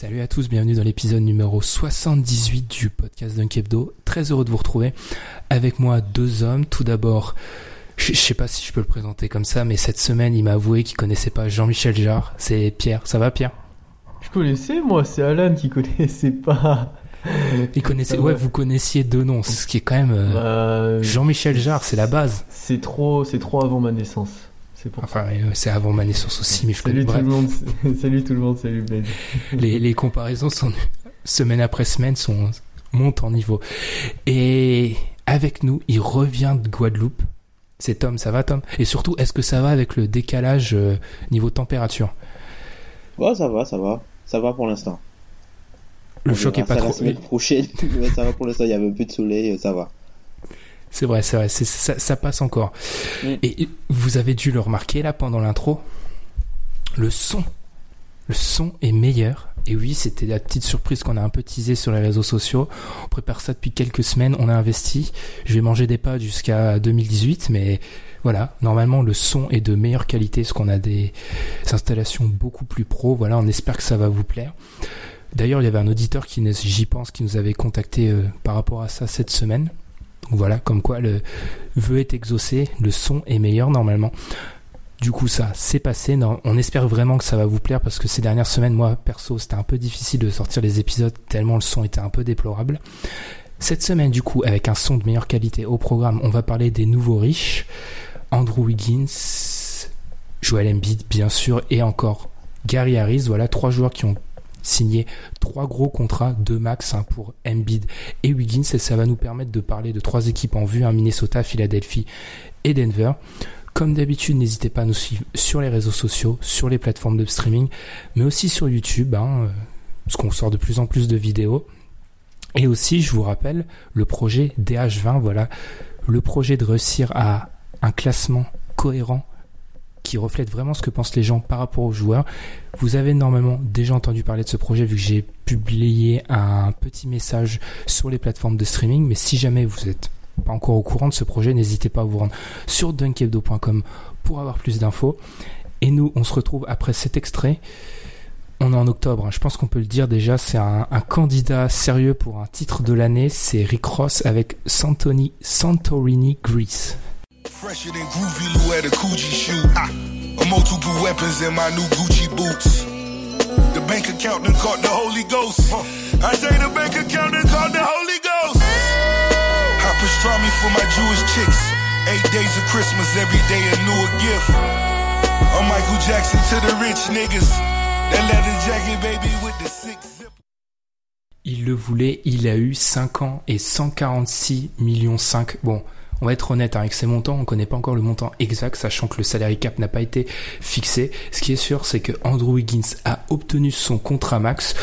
Salut à tous, bienvenue dans l'épisode numéro 78 du podcast Dunk Hebdo. Très heureux de vous retrouver. Avec moi, deux hommes. Tout d'abord, je, je sais pas si je peux le présenter comme ça, mais cette semaine, il m'a avoué qu'il connaissait pas Jean-Michel Jarre. C'est Pierre. Ça va, Pierre? Je connaissais, moi, c'est Alan qui connaissait pas. Il connaissait, ouais, ouais. vous connaissiez deux noms, ce qui est quand même. euh, Bah, Jean-Michel Jarre, c'est la base. C'est trop, c'est trop avant ma naissance. C'est pour Enfin, euh, c'est avant ma naissance aussi, mais je Salut connais. tout le monde, salut tout le monde, salut Ben. les, les comparaisons sont semaine après semaine sont montent en niveau. Et avec nous, il revient de Guadeloupe. C'est Tom, ça va Tom? Et surtout, est-ce que ça va avec le décalage euh, niveau température? Ouais, ça va, ça va. Ça va pour l'instant. Le On choc est pas ça trop. La semaine prochaine, ça va pour l'instant. Il y avait un peu de soleil, ça va. C'est vrai, c'est vrai, ça, ça passe encore. Mm. Et vous avez dû le remarquer là pendant l'intro, le son, le son est meilleur. Et oui, c'était la petite surprise qu'on a un peu teasé sur les réseaux sociaux. On prépare ça depuis quelques semaines, on a investi. Je vais manger des pâtes jusqu'à 2018, mais voilà, normalement le son est de meilleure qualité, parce qu'on a des installations beaucoup plus pro. Voilà, on espère que ça va vous plaire. D'ailleurs, il y avait un auditeur qui, nous- j'y pense, qui nous avait contacté euh, par rapport à ça cette semaine. Voilà, comme quoi le vœu est exaucé, le son est meilleur normalement. Du coup, ça, c'est passé. On espère vraiment que ça va vous plaire parce que ces dernières semaines, moi, perso, c'était un peu difficile de sortir les épisodes tellement le son était un peu déplorable. Cette semaine, du coup, avec un son de meilleure qualité au programme, on va parler des nouveaux riches. Andrew Wiggins, Joel Embiid, bien sûr, et encore Gary Harris. Voilà, trois joueurs qui ont signé trois gros contrats, deux max pour Embiid et Wiggins, et ça va nous permettre de parler de trois équipes en vue, hein, Minnesota, Philadelphie et Denver. Comme d'habitude, n'hésitez pas à nous suivre sur les réseaux sociaux, sur les plateformes de streaming, mais aussi sur YouTube, hein, euh, parce qu'on sort de plus en plus de vidéos. Et aussi, je vous rappelle, le projet DH20, voilà, le projet de réussir à un classement cohérent qui reflète vraiment ce que pensent les gens par rapport aux joueurs. Vous avez normalement déjà entendu parler de ce projet vu que j'ai publié un petit message sur les plateformes de streaming, mais si jamais vous n'êtes pas encore au courant de ce projet, n'hésitez pas à vous rendre sur dunkebdo.com pour avoir plus d'infos. Et nous, on se retrouve après cet extrait. On est en octobre, hein. je pense qu'on peut le dire déjà, c'est un, un candidat sérieux pour un titre de l'année, c'est Rick Ross avec Santoni, Santorini Greece. Fresher than Groovy Lou at a Coogee shoot. Ah, multiple weapons in my new Gucci boots. The bank account done caught the Holy Ghost. I say the bank account done caught the Holy Ghost. Hot pastrami for my Jewish chicks. Eight days of Christmas, every day a newer gift. I'm Michael Jackson to the rich niggas. That leather jacket, baby, with the six. Il le voulait, il a eu 5 ans et 146 millions 5. Bon, on va être honnête hein, avec ces montants, on connaît pas encore le montant exact, sachant que le salary cap n'a pas été fixé. Ce qui est sûr, c'est que Andrew Wiggins a obtenu son contrat max.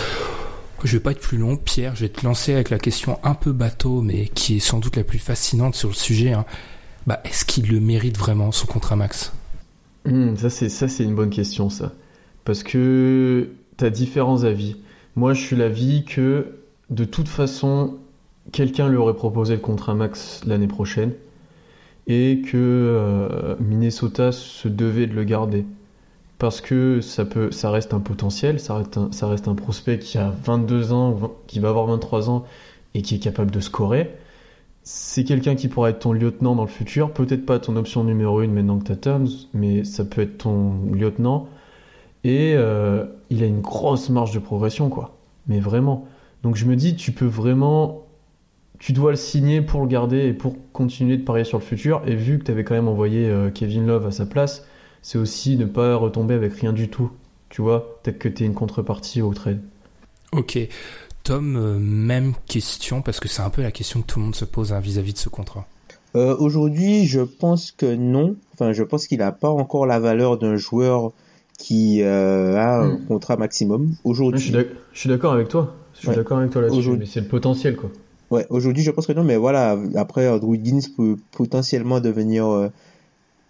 Je vais pas être plus long, Pierre, je vais te lancer avec la question un peu bateau, mais qui est sans doute la plus fascinante sur le sujet. hein. Bah, est-ce qu'il le mérite vraiment, son contrat max? Hmm, ça c'est ça c'est une bonne question ça, parce que t'as différents avis. Moi, je suis l'avis que de toute façon, quelqu'un lui aurait proposé le contrat max l'année prochaine et que euh, Minnesota se devait de le garder. parce que ça, peut, ça reste un potentiel, ça reste un, ça reste un prospect qui a 22 ans, qui va avoir 23 ans et qui est capable de scorer. C'est quelqu'un qui pourra être ton lieutenant dans le futur, peut-être pas ton option numéro une maintenant que tu as mais ça peut être ton lieutenant. Et euh, il a une grosse marge de progression, quoi. Mais vraiment. Donc je me dis, tu peux vraiment. Tu dois le signer pour le garder et pour continuer de parier sur le futur. Et vu que tu avais quand même envoyé euh, Kevin Love à sa place, c'est aussi ne pas retomber avec rien du tout. Tu vois, peut-être que tu es une contrepartie au trade. Ok. Tom, euh, même question, parce que c'est un peu la question que tout le monde se pose hein, vis-à-vis de ce contrat. Euh, Aujourd'hui, je pense que non. Enfin, je pense qu'il n'a pas encore la valeur d'un joueur qui euh, a un Hmm. contrat maximum. Je suis Aujourd'hui, je suis d'accord avec toi. Je suis Ouais. d'accord avec toi là-dessus, mais c'est le potentiel, quoi. Ouais, aujourd'hui, je pense que non, mais voilà. Après, Andrew Wiggins peut potentiellement devenir euh,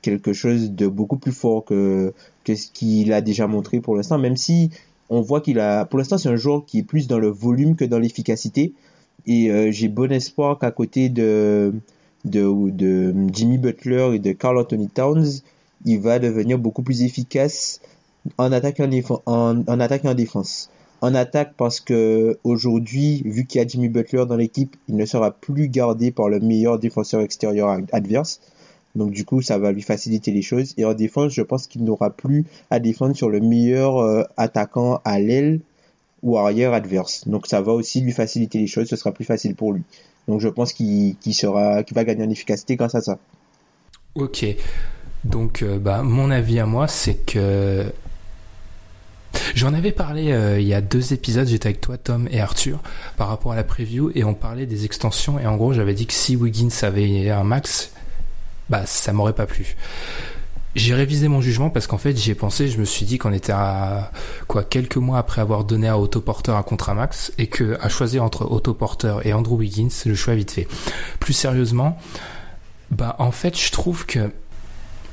quelque chose de beaucoup plus fort que ce qu'il a déjà montré pour l'instant. Même si on voit qu'il a, pour l'instant, c'est un joueur qui est plus dans le volume que dans l'efficacité. Et euh, j'ai bon espoir qu'à côté de, Jimmy Butler et de Carl Anthony Towns, il va devenir beaucoup plus efficace en attaque en attaque et en défense. En attaque parce que aujourd'hui, vu qu'il y a Jimmy Butler dans l'équipe, il ne sera plus gardé par le meilleur défenseur extérieur ad- adverse. Donc du coup, ça va lui faciliter les choses. Et en défense, je pense qu'il n'aura plus à défendre sur le meilleur euh, attaquant à l'aile ou arrière adverse. Donc ça va aussi lui faciliter les choses. Ce sera plus facile pour lui. Donc je pense qu'il qu'il sera, qu'il va gagner en efficacité grâce à ça. Ok. Donc, euh, bah, mon avis à moi, c'est que. J'en avais parlé euh, il y a deux épisodes, j'étais avec toi, Tom et Arthur, par rapport à la preview, et on parlait des extensions, et en gros, j'avais dit que si Wiggins avait un max, bah, ça m'aurait pas plu. J'ai révisé mon jugement parce qu'en fait, j'y ai pensé, je me suis dit qu'on était à, quoi, quelques mois après avoir donné à Otto Porter un contrat max, et que, à choisir entre Otto Porter et Andrew Wiggins, le choix est vite fait. Plus sérieusement, bah, en fait, je trouve que,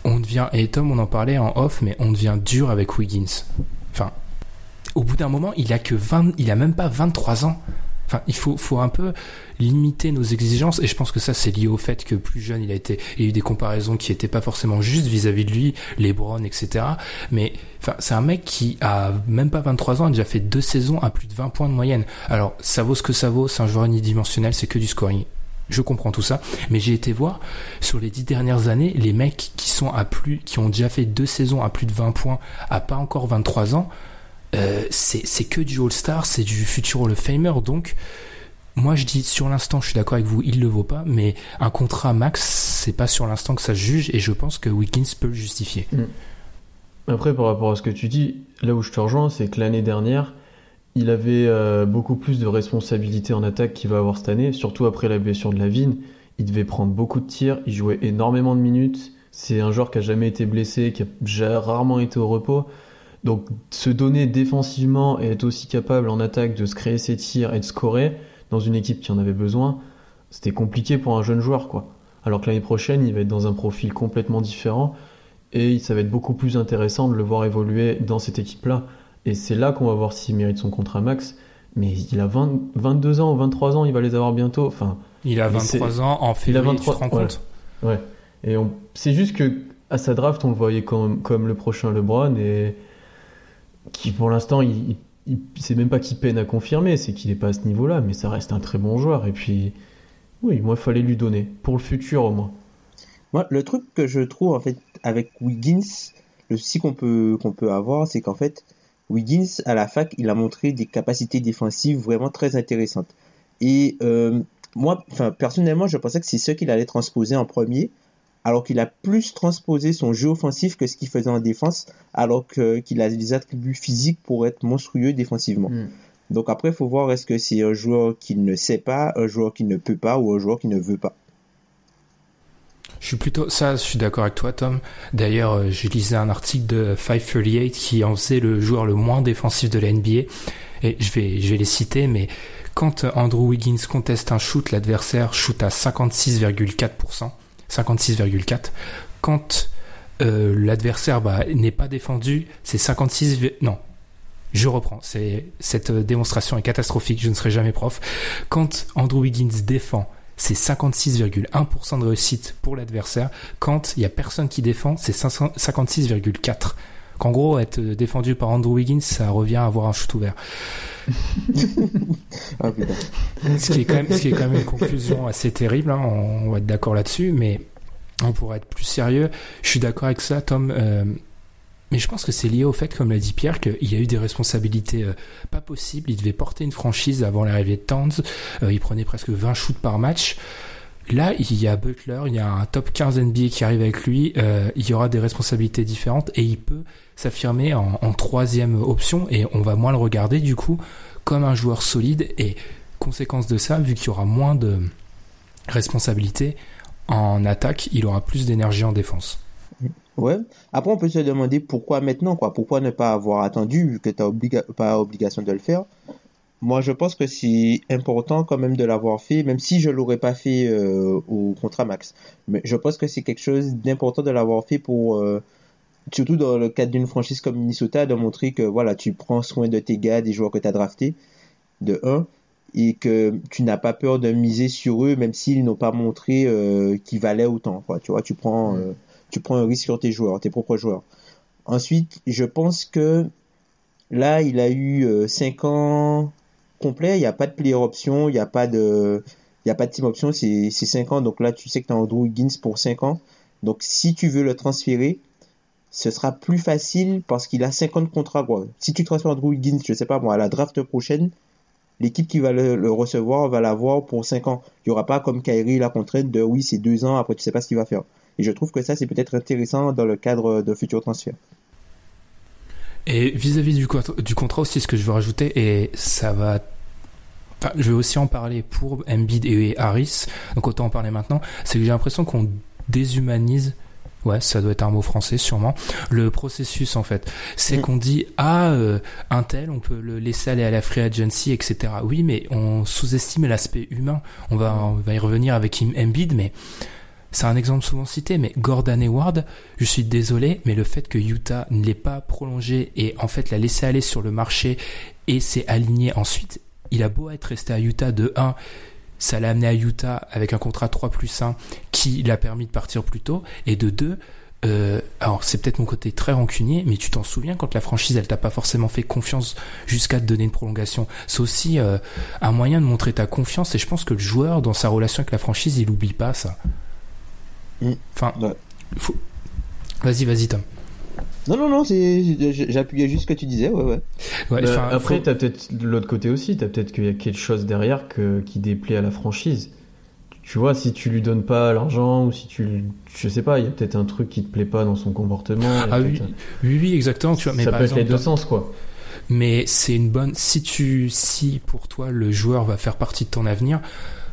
on devient, et Tom, on en parlait en off, mais on devient dur avec Wiggins. Au bout d'un moment, il a que 20, il a même pas 23 ans. Enfin, il faut, faut un peu limiter nos exigences, et je pense que ça, c'est lié au fait que plus jeune, il a été, il y a eu des comparaisons qui étaient pas forcément justes vis-à-vis de lui, LeBron, etc. Mais, enfin, c'est un mec qui a même pas 23 ans, a déjà fait deux saisons à plus de 20 points de moyenne. Alors, ça vaut ce que ça vaut, c'est un joueur unidimensionnel, c'est que du scoring. Je comprends tout ça, mais j'ai été voir sur les dix dernières années, les mecs qui sont à plus, qui ont déjà fait deux saisons à plus de 20 points, à pas encore 23 ans, euh, c'est que du All-Star, c'est du futur Hall of Famer, donc moi je dis sur l'instant, je suis d'accord avec vous, il le vaut pas, mais un contrat max, c'est pas sur l'instant que ça se juge, et je pense que Wiggins peut le justifier. Après, par rapport à ce que tu dis, là où je te rejoins, c'est que l'année dernière, il avait euh, beaucoup plus de responsabilités en attaque qu'il va avoir cette année, surtout après la blessure de Lavigne. Il devait prendre beaucoup de tirs, il jouait énormément de minutes. C'est un joueur qui a jamais été blessé, qui a rarement été au repos. Donc, se donner défensivement et être aussi capable en attaque de se créer ses tirs et de scorer dans une équipe qui en avait besoin, c'était compliqué pour un jeune joueur, quoi. Alors que l'année prochaine, il va être dans un profil complètement différent et ça va être beaucoup plus intéressant de le voir évoluer dans cette équipe-là. Et c'est là qu'on va voir s'il mérite son contrat max. Mais il a 20 22 ans ou 23 ans, il va les avoir bientôt. Enfin, Il a Mais 23 c'est- ans, en février, 23 tu te rends voilà. compte ouais. Et on... c'est juste que à sa draft, on le voyait comme, comme le prochain LeBron et qui pour l'instant, il, il, c'est même pas qu'il peine à confirmer, c'est qu'il est pas à ce niveau-là, mais ça reste un très bon joueur. Et puis, oui, moi, il fallait lui donner pour le futur au moins. Moi, le truc que je trouve en fait avec Wiggins, le souci qu'on peut peut avoir, c'est qu'en fait Wiggins à la fac, il a montré des capacités défensives vraiment très intéressantes. Et euh, moi, personnellement, je pensais que c'est ce qu'il allait transposer en premier, alors qu'il a plus transposé son jeu offensif que ce qu'il faisait en défense, alors que qu'il a des attributs physiques pour être monstrueux défensivement. Mm. Donc après, il faut voir est-ce que c'est un joueur qui ne sait pas, un joueur qui ne peut pas ou un joueur qui ne veut pas. Je suis plutôt, ça, je suis d'accord avec toi, Tom. D'ailleurs, euh, je lisais un article de 538 qui en faisait le joueur le moins défensif de la NBA. Et je vais, je vais les citer, mais quand Andrew Wiggins conteste un shoot, l'adversaire shoot à 56,4%. 56,4. Quand euh, l'adversaire bah, n'est pas défendu, c'est 56, vi- non. Je reprends. Cette euh, démonstration est catastrophique. Je ne serai jamais prof. Quand Andrew Wiggins défend, c'est 56,1% de réussite pour l'adversaire. Quand il y a personne qui défend, c'est 500 56,4. Qu'en gros, être défendu par Andrew Wiggins, ça revient à avoir un shoot ouvert. Ah. Ce qui est quand même, ce qui est quand même une conclusion assez terrible, hein, on, va être d'accord là-dessus, mais on pourrait être plus sérieux. Je suis d'accord avec ça, Tom. euh, mais je pense que c'est lié au fait, comme l'a dit Pierre, qu'il a eu des responsabilités euh, pas possibles. Il devait porter une franchise avant l'arrivée de Towns. Euh, il prenait presque 20 shoots par match. Là, il y a Butler, il y a un top 15 NBA qui arrive avec lui. euh, il y aura des responsabilités différentes et il peut s'affirmer en, troisième option et on va moins le regarder du coup comme un joueur solide. Et conséquence de ça, vu qu'il y aura moins de responsabilités en attaque, il aura plus d'énergie en défense. Ouais. Après, on peut se demander pourquoi maintenant, quoi? Pourquoi ne pas avoir attendu, vu que tu n'as pas obligation de le faire? Moi, je pense que c'est important quand même de l'avoir fait, même si je l'aurais pas fait euh, au contrat max. Mais je pense que c'est quelque chose d'important de l'avoir fait pour, euh, surtout dans le cadre d'une franchise comme Minnesota, de montrer que voilà, tu prends soin de tes gars, des joueurs que tu as draftés, de un, et que tu n'as pas peur de miser sur eux, même s'ils n'ont pas montré euh, qu'ils valaient autant. Quoi. Tu vois, tu prends, tu prends un risque sur tes joueurs, tes propres joueurs. Ensuite, je pense que là, il a eu 5 ans complets, il n'y a pas de player option, il n'y a pas de, il y a pas de team option, c'est 5 ans. Donc là, tu sais que tu as Andrew Higgins pour 5 ans. Donc si tu veux le transférer, ce sera plus facile parce qu'il a 50 contrats. Quoi. Si tu transfères Andrew Higgins, je sais pas moi, à la draft prochaine, l'équipe qui va le, recevoir va l'avoir pour 5 ans. Il n'y aura pas comme Kyrie la contrainte de oui, c'est 2 ans, après tu sais pas ce qu'il va faire. Et je trouve que ça, c'est peut-être intéressant dans le cadre de futurs transferts. Et vis-à-vis du, du, contrat aussi, ce que je veux rajouter, et ça va... Enfin, je vais aussi en parler pour Embiid et Harris, donc autant en parler maintenant, c'est que j'ai l'impression qu'on déshumanise Ouais, ça doit être un mot français sûrement. Le processus en fait, c'est mmh. qu'on dit ah euh, un tel, on peut le laisser aller à la free agency, etc. Oui, mais on sous-estime l'aspect humain. On va, on va y revenir avec Embiid, mais c'est un exemple souvent cité. Mais Gordon Hayward, je suis désolé, mais le fait que Utah ne l'ait pas prolongé et en fait l'a laissé aller sur le marché et s'est aligné ensuite, il a beau être resté à Utah de 1 ça l'a amené à Utah avec un contrat 3 plus 1 qui l'a permis de partir plus tôt. Et de 2, euh, alors c'est peut-être mon côté très rancunier, mais tu t'en souviens quand la franchise elle t'a pas forcément fait confiance jusqu'à te donner une prolongation. C'est aussi euh, un moyen de montrer ta confiance et je pense que le joueur dans sa relation avec la franchise il oublie pas ça. Enfin, ouais. faut... vas-y, vas-y Tom. Non, non, non, j'appuyais juste ce que tu disais, ouais, ouais. ouais bah, après, faut... t'as peut-être de l'autre côté aussi, t'as peut-être qu'il y a quelque chose derrière que, qui déplaît à la franchise. Tu vois, si tu lui donnes pas l'argent ou si tu, je sais pas, il y a peut-être un truc qui te plaît pas dans son comportement. Ah oui, oui, oui, exactement. Tu vois, mais ça par peut exemple, être les deux sens, quoi. Mais c'est une bonne. Si tu, si pour toi le joueur va faire partie de ton avenir,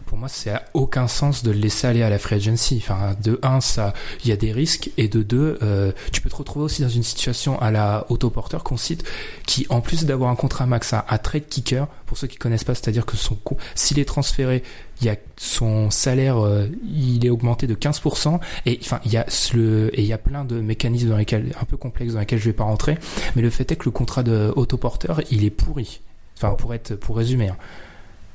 pour moi, c'est à aucun sens de le laisser aller à la free agency. Enfin, de un, ça, il y a des risques, et de deux, euh, tu peux te retrouver aussi dans une situation à la autoporteur qu'on cite, qui en plus d'avoir un contrat max à, à trade kicker, pour ceux qui connaissent pas, c'est-à-dire que son s'il est transféré, il y a son salaire, euh, il est augmenté de 15%, et enfin, il y a le, et il y a plein de mécanismes dans lesquels, un peu complexes dans lesquels je vais pas rentrer, mais le fait est que le contrat de autoporteur, il est pourri. Enfin, pour être, pour résumer. Hein.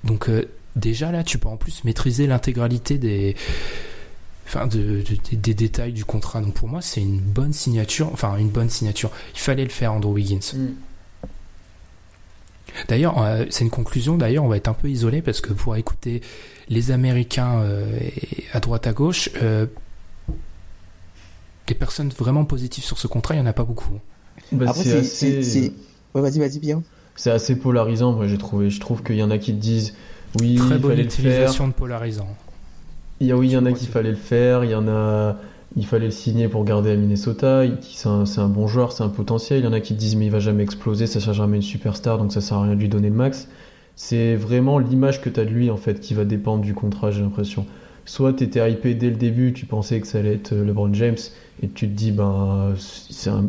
Donc, euh, déjà là, tu peux en plus maîtriser l'intégralité des, enfin, de, de, des détails du contrat. Donc pour moi, c'est une bonne signature. Enfin, une bonne signature. Il fallait le faire, Andrew Wiggins. Mm. D'ailleurs, euh, c'est une conclusion. D'ailleurs, on va être un peu isolé parce que pour écouter les Américains euh, à droite à gauche, euh, des personnes vraiment positives sur ce contrat, il n'y en a pas beaucoup. Bah, Après, c'est c'est. assez... Ouais, vas-y, vas-y, bien. C'est assez polarisant, moi j'ai trouvé. Je trouve qu'il y en a qui te disent oui, Très bonne utilisation de polarisant. Il y a, oui, il y en a qui fallait le faire, il y en a, il fallait le signer pour garder à Minnesota. C'est un, un, bon joueur, c'est un potentiel. Il y en a qui disent mais il va jamais exploser, ça sera jamais une superstar, donc ça sert à rien de lui donner le max. C'est vraiment l'image que tu as de lui en fait qui va dépendre du contrat, j'ai l'impression. Soit tu étais hypé dès le début, tu pensais que ça allait être LeBron James et tu te dis ben un,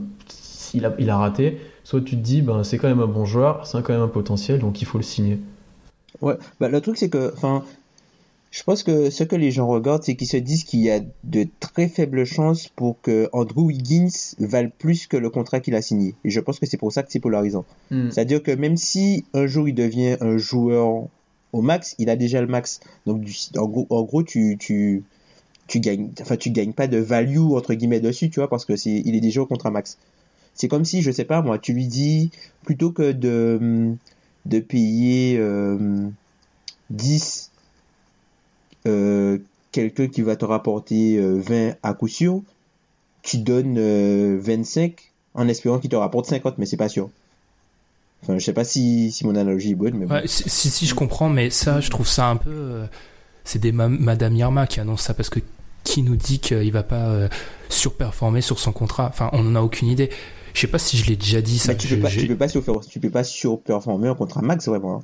il a, il a raté. Soit tu te dis ben c'est quand même un bon joueur, c'est quand même un potentiel, donc il faut le signer. Ouais, bah, le truc c'est que, enfin, je pense que ce que les gens regardent, c'est qu'ils se disent qu'il y a de très faibles chances pour que Andrew Wiggins vale plus que le contrat qu'il a signé. Et je pense que c'est pour ça que c'est polarisant. Mm. C'est-à-dire que même si un jour il devient un joueur au max, il a déjà le max. Donc, en gros, en gros tu, tu, tu gagnes, enfin, tu gagnes pas de value, entre guillemets, dessus, tu vois, parce que c'est, il est déjà au contrat max. C'est comme si, je sais pas moi, tu lui dis, plutôt que de, de payer euh, 10 euh, quelqu'un qui va te rapporter euh, 20 à coup sûr, tu donnes euh, 25 en espérant qu'il te rapporte 50, mais c'est pas sûr. Enfin, je sais pas si, mon analogie est bonne, mais si, je comprends, mais ça, je trouve ça un peu. euh, c'est des ma- Madame Irma qui annoncent ça parce que qui nous dit qu'il va pas euh, surperformer sur son contrat? Enfin, on en a aucune idée. Je sais pas si je l'ai déjà dit ça. Mais tu peux pas, tu peux pas surfer- tu peux pas surperformer un contrat max vraiment. hein.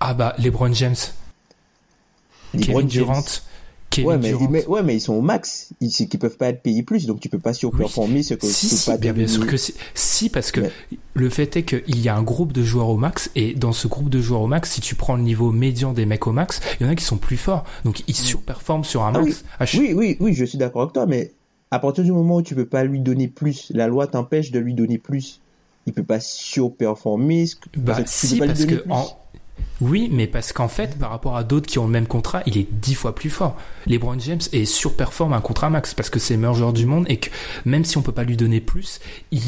Ah bah, LeBron James, Kevin James. Durant, Kevin Ouais mais, Durant. mais- ouais, mais ils sont au max. Ils, qu'ils peuvent pas être payés plus, donc tu peux pas surperformer ce que si, tu peux si, pas bien, bien devenir. sûr que si. Si, parce que le fait est qu'il y a un groupe de joueurs au max, et dans ce groupe de joueurs au max, si tu prends le niveau médian des mecs au max, il y en a qui sont plus forts. Donc ils surperforment sur un Ah max. À ch- Oui, oui, oui, je suis d'accord avec toi, mais à partir du moment où tu peux pas lui donner plus, la loi t'empêche de lui donner plus. Il peut pas surperformer. ce que- Bah parce que tu si, peux pas lui parce donner que plus. en... oui, mais parce qu'en fait, par rapport à d'autres qui ont le même contrat, il est dix fois plus fort. LeBron James est surperforme un contrat max parce que c'est le meilleur joueur du monde et que même si on peut pas lui donner plus, il...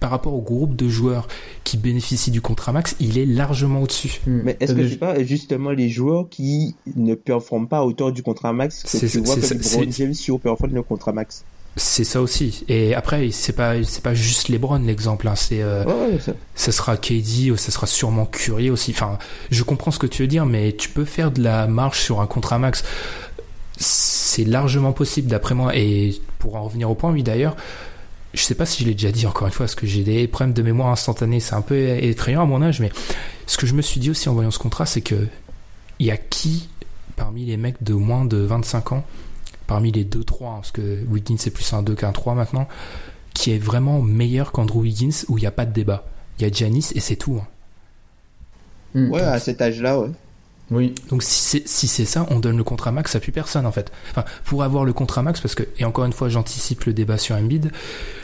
par rapport au groupe de joueurs qui bénéficient du contrat max, il est largement au-dessus. Mais est-ce que c'est pas justement les joueurs qui ne performent pas à hauteur du contrat max que tu vois que LeBron James surperforme le contrat max? C'est ça aussi. Et après, c'est pas c'est pas juste LeBron l'exemple. Hein. C'est euh, Ouais, ouais, ça. ça sera KD ou ça sera sûrement Curry aussi. Enfin, je comprends ce que tu veux dire, mais tu peux faire de la marge sur un contrat max. C'est largement possible d'après moi. Et pour en revenir au point, oui d'ailleurs, je sais pas si je l'ai déjà dit encore une fois, parce que j'ai des problèmes de mémoire instantanée. C'est un peu effrayant à mon âge, mais ce que je me suis dit aussi en voyant ce contrat, c'est que il y a qui parmi les mecs de moins de 25 ans, parmi les 2-3, hein, parce que Wiggins c'est plus un 2 qu'un 3 maintenant, qui est vraiment meilleur qu'Andrew Wiggins où il n'y a pas de débat. Il y a Giannis et c'est tout. hein. Hmm. Ouais, à cet âge-là, ouais. Oui, Donc si c'est si c'est ça, on donne le contrat max à plus personne en fait. Enfin, pour avoir le contrat max, parce que et encore une fois, j'anticipe le débat sur Embiid.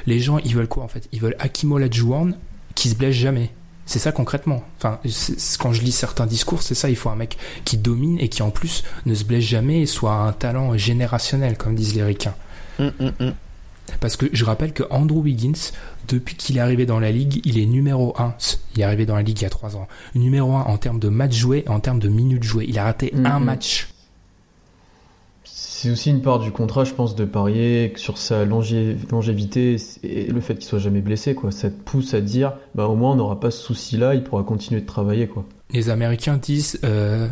Les gens, ils veulent quoi en fait? Ils veulent Hakim Olajuwon qui se blesse jamais. C'est ça concrètement. Enfin, quand je lis certains discours, c'est ça. Il faut un mec qui domine et qui en plus ne se blesse jamais et soit un talent générationnel, comme disent les ricains. Hum, hum, hum. Parce que je rappelle que Andrew Wiggins, depuis qu'il est arrivé dans la ligue, il est numéro 1. Il est arrivé dans la ligue il y a 3 ans. Numéro 1 en termes de matchs joués, en termes de minutes jouées. Il a raté un match. C'est aussi une part du contrat, je pense, de parier sur sa longé- longévité et le fait qu'il soit jamais blessé, quoi. Ça te pousse à dire, bah au moins on n'aura pas ce souci-là, il pourra continuer de travailler, quoi. Les Américains disent euh,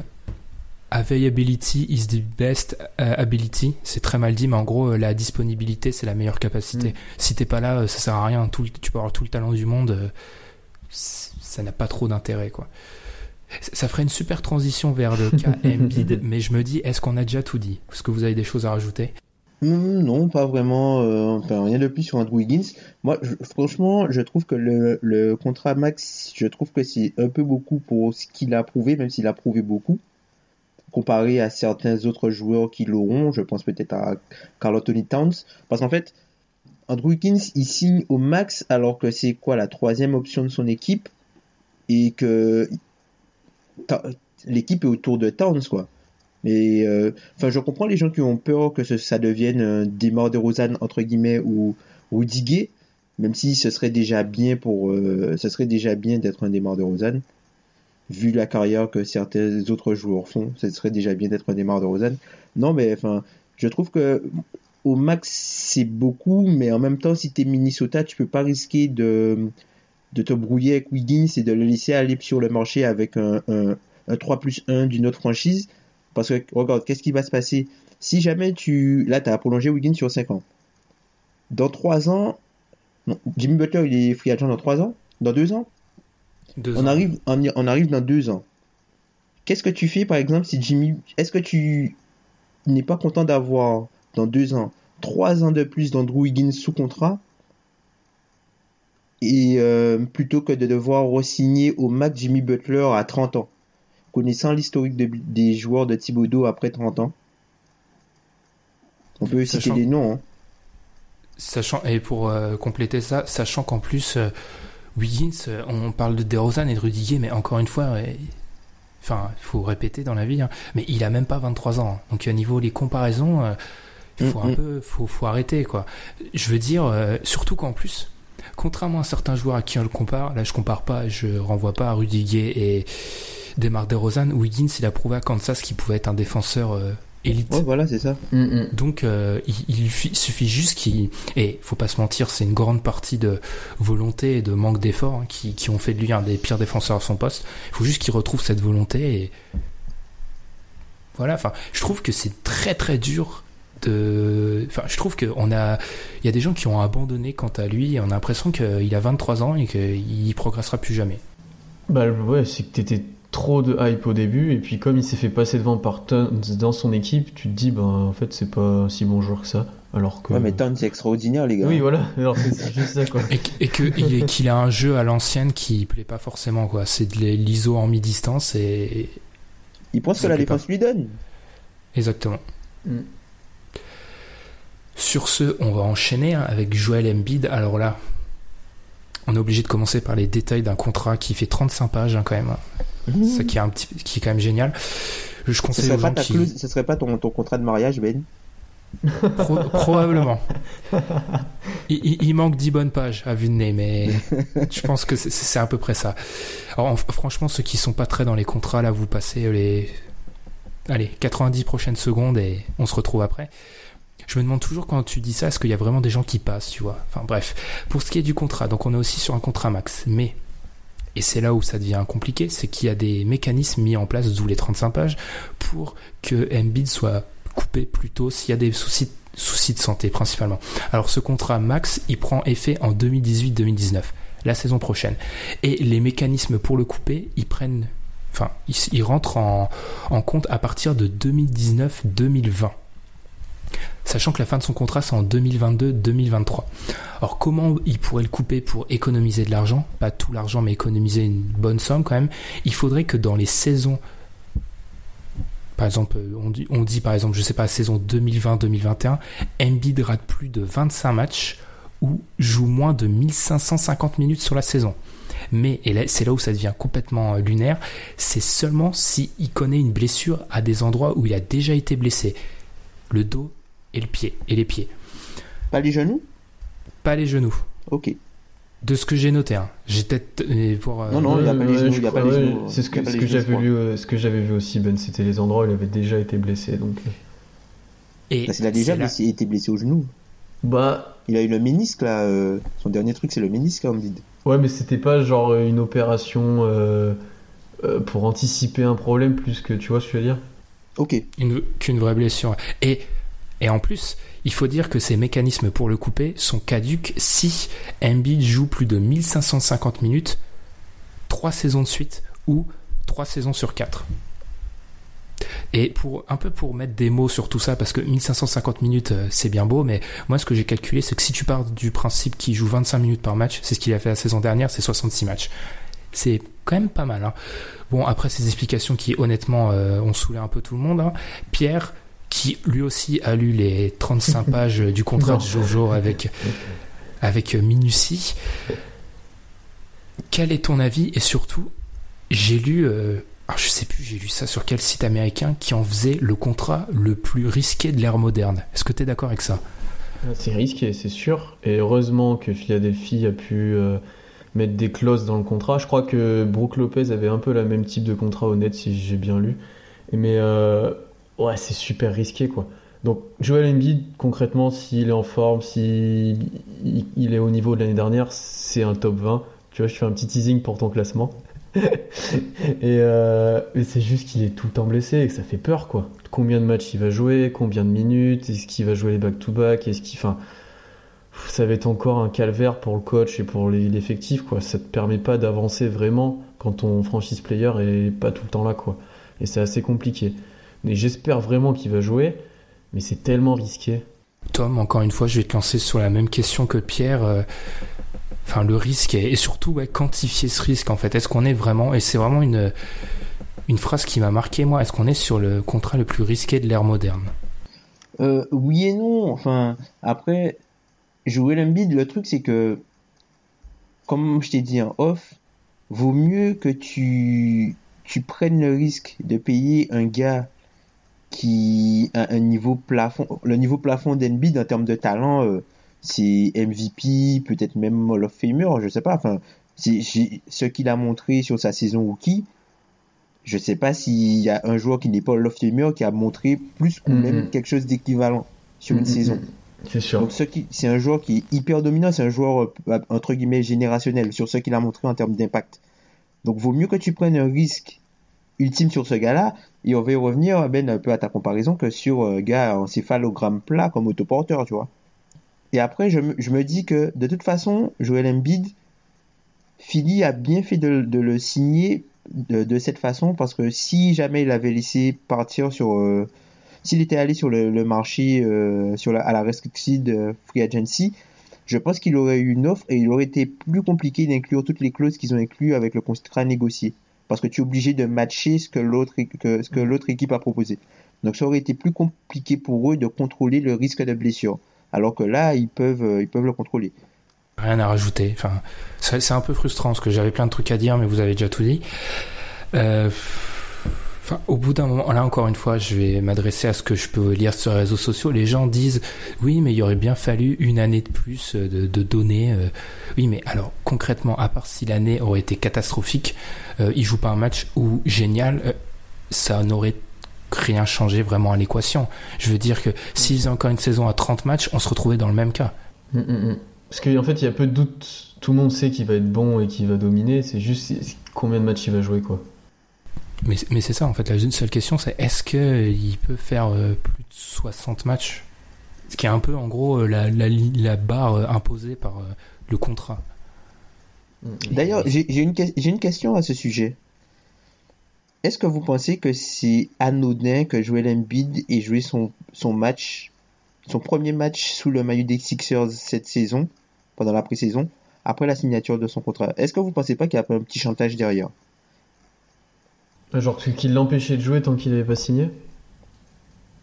availability is the best euh, ability. C'est très mal dit, mais en gros, euh, la disponibilité, c'est la meilleure capacité. Mm. Si t'es pas là, ça sert à rien. Tout, le- tu peux avoir tout le talent du monde, ça n'a pas trop d'intérêt, quoi. Ça ferait une super transition vers le cas Embiid, mais je me dis, est-ce qu'on a déjà tout dit? Est-ce que vous avez des choses à rajouter? Hum, Non, pas vraiment. euh, enfin, rien de plus sur Andrew Wiggins. Moi, je- franchement, je trouve que le, le contrat max, je trouve que c'est un peu beaucoup pour ce qu'il a prouvé, même s'il a prouvé beaucoup. Comparé à certains autres joueurs qui l'auront, je pense peut-être à Carl Anthony Towns. Parce qu'en fait, Andrew Wiggins, il signe au max alors que c'est quoi la troisième option de son équipe? Et que l'équipe est autour de Towns, quoi. Et euh, enfin, je comprends les gens qui ont peur que ça devienne un démar de Rosanne entre guillemets ou ou Diguet, même si ce serait déjà bien pour, euh, ce serait déjà bien d'être un démar de Rosanne, vu la carrière que certains autres joueurs font, ce serait déjà bien d'être un démar de Rosanne. Non, mais enfin, je trouve que au max c'est beaucoup, mais en même temps, si t'es Minnesota, tu peux pas risquer de de te brouiller avec Wiggins et de le laisser aller sur le marché avec un, un, un 3 plus 1 d'une autre franchise. Parce que, regarde, qu'est-ce qui va se passer? Si jamais tu... Là, tu as prolongé Wiggins sur 5 ans. Dans 3 ans... Non, Jimmy Butler, il est free agent dans 3 ans? Dans 2 ans? Deux on ans. arrive, on, on arrive dans 2 ans. Qu'est-ce que tu fais, par exemple, si Jimmy... Est-ce que tu n'es pas content d'avoir, dans 2 ans, 3 ans de plus d'Andrew Wiggins sous contrat? Et euh, plutôt que de devoir re-signer au max Jimmy Butler à 30 ans connaissant l'historique de- des joueurs de Thibodeau après 30 ans. On peut citer Sachant- des noms. Hein. Sachant, et pour euh, compléter ça, sachant qu'en plus, euh, Wiggins, euh, on parle de DeRozan et de Rudiger, mais encore une fois, enfin, il faut répéter dans la vie, hein, mais il a même pas 23 ans. hein. Donc, à niveau les comparaisons, il faut Mm, un mm. peu, faut, faut arrêter, quoi. Je veux dire, surtout qu'en plus, contrairement à certains joueurs à qui on le compare, là je compare pas, je renvoie pas à Rudiger et Demar DeRozan, Wiggins il a prouvé à Kansas qu'il pouvait être un défenseur euh, élite. Ouais, voilà, c'est ça. Mm, mm. Donc euh, il, suffit juste qu'il et faut pas se mentir, c'est une grande partie de volonté et de manque d'effort hein, qui, qui ont fait de lui un des pires défenseurs à son poste. Il faut juste qu'il retrouve cette volonté et voilà. Enfin, je trouve que c'est très très dur de. Enfin, je trouve que on a, il y a des gens qui ont abandonné quant à lui. et On a l'impression qu'il a 23 ans et qu'il progressera plus jamais. Bah ouais, c'est que t'étais trop de hype au début, et puis comme il s'est fait passer devant par Tons dans son équipe, tu te dis, bah en fait, c'est pas si bon joueur que ça. Alors que. Ouais, mais Towns, c'est extraordinaire, les gars. Oui, voilà, alors c'est juste ça quoi. Et, qu'il a un jeu à l'ancienne qui plaît pas forcément quoi. C'est de l'ISO en mi-distance et Il pense que la pas. défense lui donne. Exactement. Mm. Sur ce, on va enchaîner hein, avec Joel Embiid. Alors là, on est obligé de commencer par les détails d'un contrat qui fait 35 pages hein, quand même. Ça qui est un petit, qui est quand même génial. Je Ce conseille serait aux gens qui clause- ce serait pas ton, ton contrat de mariage, Ben? Pro- probablement. Il, manque 10 bonnes pages à vue de nez, mais je pense que c'est- à peu près ça. Alors, en- franchement, ceux qui sont pas très dans les contrats, là, vous passez les allez 90 prochaines secondes et on se retrouve après. Je me demande toujours quand tu dis ça, est-ce qu'il y a vraiment des gens qui passent, tu vois Enfin bref, pour ce qui est du contrat, donc on est aussi sur un contrat max, mais et c'est là où ça devient compliqué, c'est qu'il y a des mécanismes mis en place, d'où les 35 pages, pour que Embiid soit coupé plus tôt s'il y a des soucis, soucis de santé principalement. Alors ce contrat max, il prend effet en 2018-2019, la saison prochaine. Et les mécanismes pour le couper, ils prennent, enfin, ils, rentrent en, en compte à partir de 2019-2020. Sachant que la fin de son contrat c'est en 2022-2023. Alors comment il pourrait le couper pour économiser de l'argent? Pas tout l'argent mais économiser une bonne somme quand même. Il faudrait que dans les saisons par exemple, on dit, par exemple, je sais pas, saison 2020-2021, Embiid rate plus de 25 matchs ou joue moins de 1550 minutes sur la saison. Mais, et c'est là où ça devient complètement euh, lunaire, c'est seulement si il connaît une blessure à des endroits où il a déjà été blessé. Le dos et le pied, et les pieds. Pas les genoux? Pas les genoux. Ok. De ce que j'ai noté, hein. J'ai peut-être euh, pour. euh, Non, non, il y a pas les Ouais, genoux, il a pas les C'est ce il que, ce que j'avais vu, euh, ce que j'avais vu aussi, Ben. C'était les endroits où il avait déjà été blessé, donc. Et Parce qu'il a déjà blessé- été blessé au genou. Bah, Il a eu le ménisque, là. euh, Son dernier truc, c'est le ménisque, hein, Embiid. ouais, mais c'était pas genre une opération euh, euh, pour anticiper un problème plus que, tu vois ce que je veux dire? Ok. une- qu'une vraie blessure. Et, et en plus, il faut dire que ces mécanismes pour le couper sont caduques si Embiid joue plus de 1550 minutes, 3 saisons de suite ou 3 saisons sur 4. Et pour un peu pour mettre des mots sur tout ça, parce que 1550 minutes euh, c'est bien beau, mais moi ce que j'ai calculé c'est que si tu pars du principe qu'il joue 25 minutes par match, c'est ce qu'il a fait la saison dernière, c'est 66 matchs. C'est quand même pas mal. Hein. Bon, après ces explications qui honnêtement euh, ont saoulé un peu tout le monde, hein. Pierre, qui lui aussi a lu les 35 pages du contrat Non. de Jojo avec, avec minutie, quel est ton avis? Et surtout, j'ai lu, euh, alors je sais plus, j'ai lu ça sur quel site américain qui en faisait le contrat le plus risqué de l'ère moderne. Est-ce que tu es d'accord avec ça? C'est risqué, c'est sûr. Et heureusement que Philadelphie a pu euh, mettre des clauses dans le contrat. Je crois que Brook Lopez avait un peu le même type de contrat honnête, si j'ai bien lu. Mais euh, ouais, c'est super risqué, quoi. Donc Joel Embiid, concrètement, s'il est en forme, s'il il, est au niveau de l'année dernière, c'est un top 20. Tu vois, je fais un petit teasing pour ton classement. et euh, mais c'est juste qu'il est tout le temps blessé et que ça fait peur, quoi. Combien de matchs il va jouer, combien de minutes, est-ce qu'il va jouer les back-to-back, est-ce qu'il... Ça va être encore un calvaire pour le coach et pour l'effectif, quoi. Ça te permet pas d'avancer vraiment quand ton franchise player est pas tout le temps là, quoi. Et c'est assez compliqué. Mais j'espère vraiment qu'il va jouer, mais c'est tellement risqué. Tom, encore une fois, je vais te lancer sur la même question que Pierre. euh, Enfin, le risque et, et surtout ouais, quantifier ce risque en fait. Est-ce qu'on est vraiment et c'est vraiment une une phrase qui m'a marqué moi. Est-ce qu'on est sur le contrat le plus risqué de l'ère moderne? Euh, oui et non. Enfin, après, jouer Embiid, le truc, c'est que, comme je t'ai dit en off, vaut mieux que tu, tu prennes le risque de payer un gars qui a un niveau plafond, le niveau plafond d'Embiid en termes de talent, euh, c'est MVP, peut-être même Hall of Famer, je sais pas. Enfin, c'est ce qu'il a montré sur sa saison rookie. Je sais pas s'il y a un joueur qui n'est pas Hall of Famer qui a montré plus ou même quelque chose d'équivalent sur une Mm, mm, saison. C'est sûr. Donc ce qui, c'est un joueur qui est hyper dominant, c'est un joueur euh, entre guillemets générationnel sur ce qu'il a montré en termes d'impact. Donc vaut mieux que tu prennes un risque ultime sur ce gars-là, et on va y revenir Ben un peu à ta comparaison que sur un gars en céphalogramme plat comme autoporteur, tu vois. Et après je me, dis que de toute façon, Joel Embiid, Philly a bien fait de, le signer de, cette façon parce que si jamais il avait laissé partir sur euh, s'il était allé sur le, marché euh, la, à la restricted euh, free agency, je pense qu'il aurait eu une offre et il aurait été plus compliqué d'inclure toutes les clauses qu'ils ont inclus avec le contrat négocié. Parce que tu es obligé de matcher ce que l'autre que, ce que l'autre équipe a proposé. Donc ça aurait été plus compliqué pour eux de contrôler le risque de blessure. Alors que là, ils peuvent, euh, ils peuvent le contrôler. Rien à rajouter. Enfin, c'est c'est un peu frustrant parce que j'avais plein de trucs à dire, mais vous avez déjà tout dit. Euh, Au bout d'un moment, là encore une fois, je vais m'adresser à ce que je peux lire sur les réseaux sociaux. Les gens disent, oui, mais il aurait bien fallu une année de plus euh, de, données. euh. Oui, mais alors concrètement, à part si l'année aurait été catastrophique, euh, il joue pas un match ou génial, ça n'aurait rien changé vraiment à l'équation. Je veux dire que s'ils faisaient encore une saison à 30 matchs, on se retrouvait dans le même cas. Mm, mm, mm. Parce qu'en fait, il y a peu de doute. Tout le monde sait qu'il va être bon et qu'il va dominer. C'est juste combien de matchs il va jouer, quoi. Mais, c'est ça, en fait, la seule question, c'est est-ce qu'il peut faire euh, plus de 60 matchs? Ce qui est un peu, en gros, euh, la, barre euh, imposée par euh, le contrat. Mm. D'ailleurs, j'ai une, question à ce sujet. Est-ce que vous pensez que c'est anodin que Joel Embiid ait joué son, match, son premier match sous le maillot des Sixers cette saison, pendant la pré-saison, après la signature de son contrat Est-ce que vous pensez pas qu'il y a un petit chantage derrière? Genre que- qu'il l'empêchait de jouer tant qu'il n'avait pas signé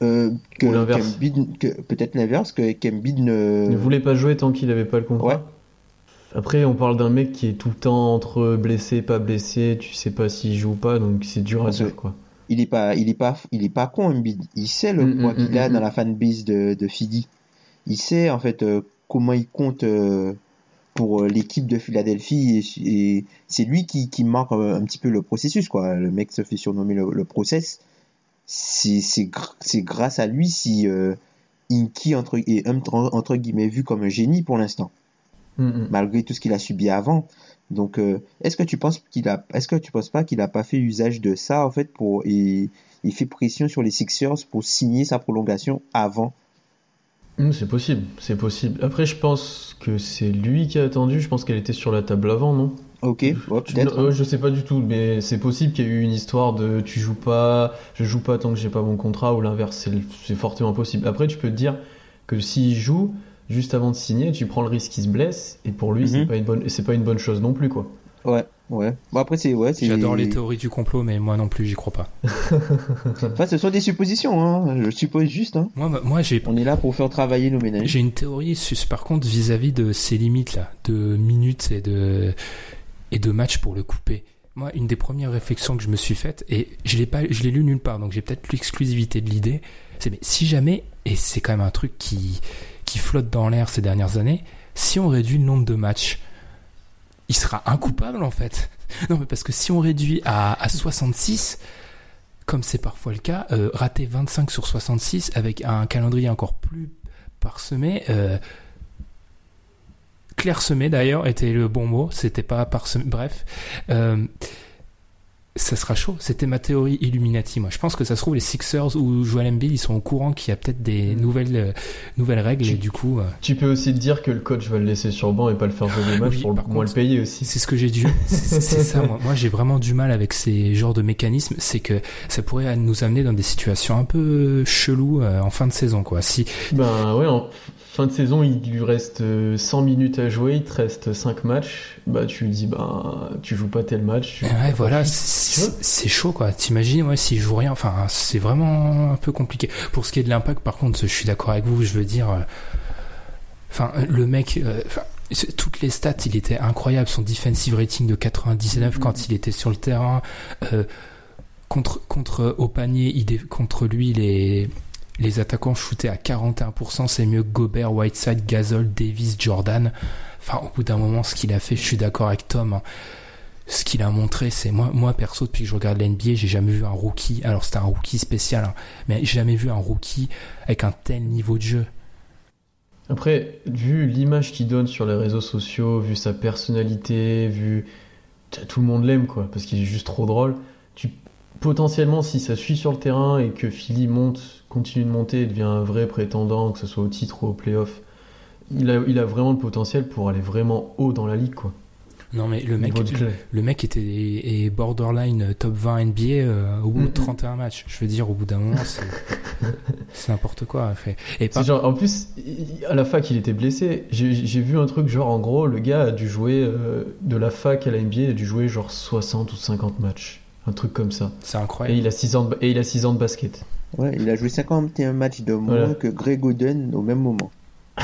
euh, que Ou l'inverse. peut-être l'inverse, que qu'Embiid ne... Ne voulait pas jouer tant qu'il n'avait pas le contrat Ouais. Après, on parle d'un mec qui est tout le temps entre blessé, pas blessé, tu sais pas s'il joue ou pas, donc c'est dur à dire, quoi. il est pas il est pas il est pas con Embiid il sait le Mm, poids mm, qu'il mm, a dans la fanbase de de Philly il sait en fait euh, comment il compte euh, pour euh, l'équipe de Philadelphie et, et c'est lui qui qui marque un petit peu le processus quoi le mec se fait surnommer le, le process c'est c'est gr- c'est grâce à lui si euh, Inky entre est entre, guillemets vu comme un génie pour l'instant Mm, mm. malgré tout ce qu'il a subi avant. Donc, euh, est-ce que tu penses qu'il a, est-ce que tu penses pas qu'il a pas fait usage de ça en fait pour et il fait pression sur les Sixers pour signer sa prolongation avant c'est possible, c'est possible. Après, je pense que c'est lui qui a attendu, je pense qu'elle était sur la table avant, non? Ok, ouais, peut-être. euh, je sais pas du tout, mais c'est possible qu'il y ait eu une histoire de tu joues pas, je joue pas tant que j'ai pas mon contrat, ou l'inverse, c'est c'est fortement possible. Après, tu peux te dire que s'il joue, juste avant de signer, tu prends le risque qu'il se blesse, et pour lui, c'est Mhm. pas une bonne, c'est pas une bonne chose non plus, quoi. Ouais, ouais. Bon après c'est ouais. J'adore les théories du complot, mais moi non plus, j'y crois pas. Enfin, ce sont des suppositions, hein. Je suppose juste, hein. Moi, bah, moi j'ai On est là pour faire travailler nos ménages. J'ai une théorie, par contre, vis-à-vis de ces limites là, de minutes et de et de matchs pour le couper. Moi, une des premières réflexions que je me suis faite, et je l'ai pas, je l'ai lu nulle part, donc j'ai peut-être l'exclusivité de l'idée, c'est mais si jamais, et c'est quand même un truc qui qui flotte dans l'air ces dernières années, si on réduit le nombre de matchs, il sera incoupable en fait. Non, mais parce que si on réduit à, à 66, comme c'est parfois le cas, euh, rater 25 sur 66 avec un calendrier encore plus parsemé, euh, clairsemé d'ailleurs était le bon mot, c'était pas parsemé, bref, euh, ça sera chaud. C'était ma théorie Illuminati. Moi, je pense que ça se trouve les Sixers ou Joel Embiid, ils sont au courant qu'il y a peut-être des Mm. nouvelles euh, nouvelles règles et du coup, euh, Tu peux aussi te dire que le coach va le laisser sur banc et pas le faire jouer des matchs Oui, pour le par moins contre, le payer aussi. c'est ce que j'ai dû. C'est ça. Moi, moi j'ai vraiment du mal avec ces genres de mécanismes. C'est que ça pourrait nous amener dans des situations un peu cheloues euh, en fin de saison, quoi. Si Ben ouais, fin de saison, il lui reste euh, 100 minutes à jouer, il te reste 5 matchs, bah tu lui dis, ben tu joues pas tel match. tu- Ouais, voilà, c'est chaud quoi. T'imagines, ouais, s'il joue rien, enfin, c'est vraiment un peu compliqué. Pour ce qui est de l'impact, par contre, je suis d'accord avec vous, je veux dire, euh, enfin, le mec, euh, enfin, c'est- toutes les stats, il était incroyable. Son defensive rating de 99 quand il était sur le terrain, euh, contre, contre, au panier, il dé- contre lui, les, Les attaquants shootaient à 41%, c'est mieux Gobert, Whiteside, Gasol, Davis, Jordan. Enfin, au bout d'un moment, ce qu'il a fait, je suis d'accord avec Tom. hein. Ce qu'il a montré, c'est moi, moi perso, depuis que je regarde l'NBA, j'ai jamais vu un rookie. Alors c'était un rookie spécial, hein, mais j'ai jamais vu un rookie avec un tel niveau de jeu. Après, vu l'image qu'il donne sur les réseaux sociaux, vu sa personnalité, vu. Tout le monde l'aime, quoi, parce qu'il est juste trop drôle. Tu... Potentiellement, si ça suit sur le terrain et que Philly monte, continue de monter et devient un vrai prétendant, que ce soit au titre ou au playoff, il a, il a vraiment le potentiel pour aller vraiment haut dans la ligue, quoi. Non mais le mec, le mec était est borderline top 20 NBA euh, au bout de Mhm. 31 matchs. Je veux dire, au bout d'un moment, c'est n'importe quoi. Fait. Et pas, C'est genre, en plus, à la fac, il était blessé. J'ai vu un truc, genre, en gros, le gars a dû jouer euh, de la fac à la NBA, il a dû jouer genre 60 ou 50 matchs. Un truc comme ça. c'est Et incroyable. il a 6 ans de, et il a 6 ans de basket. Ouais, il a joué 51 matchs de moins Voilà. que Greg Oden au même moment.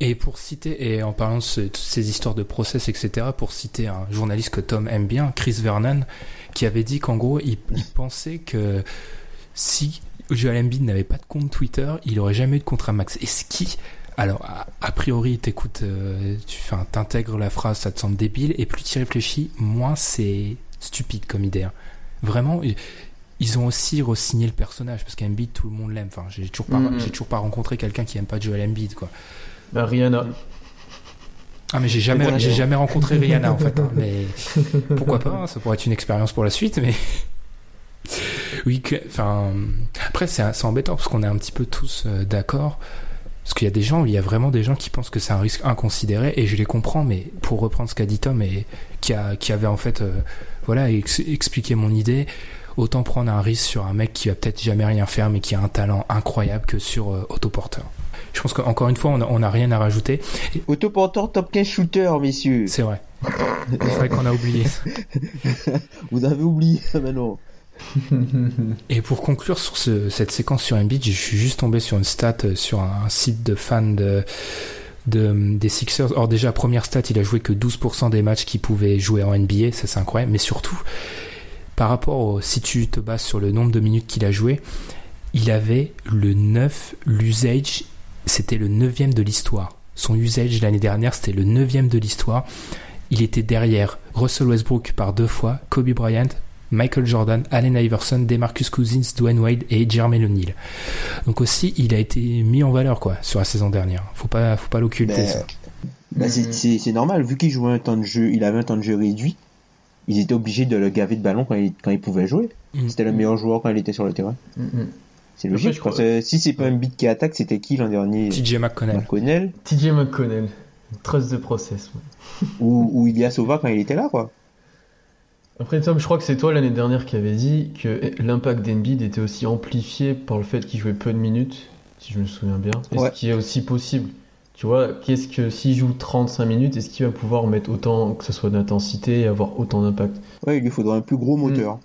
Et pour citer, et en parlant de ce- toutes ces histoires de process, etc., pour citer un journaliste que Tom aime bien, Chris Vernon, qui avait dit qu'en gros, il, il pensait que si Joel Embiid n'avait pas de compte Twitter, il aurait jamais eu de contrat max. Et ce qui, alors, a, a priori, t'écoutes, euh, tu t'intègres la phrase, ça te semble débile, et plus tu y réfléchis, moins c'est stupide comme idée. hein. Vraiment, ils- ont aussi re-signé le personnage, parce qu'Embiid, tout le monde l'aime. Enfin, j'ai toujours pas, Mhm. j'ai toujours pas rencontré quelqu'un qui aime pas Joel Embiid, quoi. Bah, Rihanna. Ah mais j'ai jamais j'ai jamais rencontré Rihanna en fait hein, mais pourquoi pas hein, ça pourrait être une expérience pour la suite mais oui que- enfin après c'est c'est embêtant parce qu'on est un petit peu tous euh, d'accord parce qu'il y a des gens il y a vraiment des gens qui pensent que c'est un risque inconsidéré et je les comprends mais pour reprendre ce qu'a dit Tom et qui a qui avait en fait euh, voilà ex- expliqué mon idée autant prendre un risque sur un mec qui va peut-être jamais rien faire mais qui a un talent incroyable que sur euh, autoporteur je pense qu'encore une fois on a, on a rien à rajouter Autoporteur top 15 shooter, messieurs. c'est vrai c'est vrai qu'on a oublié Vous avez oublié maintenant. Et pour conclure sur ce- cette séquence sur Embiid, je suis juste tombé sur une stat euh, sur un, un site de fans de, de- des Sixers. Or déjà, première stat, il a joué que 12% des matchs qu'il pouvait jouer en NBA, ça c'est incroyable. Mais surtout, par rapport au, si tu te bases sur le nombre de minutes qu'il a joué, il avait le 9, l'usage, c'était le 9 de l'histoire. Son usage l'année dernière, c'était le 9 de l'histoire. Il était derrière Russell Westbrook par deux fois, Kobe Bryant, Michael Jordan, Allen Iverson, DeMarcus Cousins, Dwayne Wade et Jermaine O'Neal. Donc aussi, il a été mis en valeur quoi sur la saison dernière. Faut pas, faut pas l'occulter. Ben, c'est c'est normal, vu qu'il jouait un temps de jeu, il avait un temps de jeu réduit. Ils étaient obligés de le gaver de ballon quand il, quand il pouvait jouer. Mm. C'était le meilleur joueur quand il était sur le terrain. Mhm. C'est Après, logique. je crois- parce que si c'est pas un beat qui attaque, c'était qui l'an dernier? TJ McConnell. McConnell TJ McConnell. Trust the process. ouais. ou, ou Ilya Sova quand il était là, quoi. Après, Tom, je crois que c'est toi l'année dernière qui avait dit que l'impact d'Embiid était aussi amplifié par le fait qu'il jouait peu de minutes, si je me souviens bien. Et Ouais. ce qui est aussi possible. Tu vois, qu'est-ce que s'il joue 35 minutes, est-ce qu'il va pouvoir mettre autant, que ce soit d'intensité et avoir autant d'impact? Ouais, il lui faudra un plus gros moteur.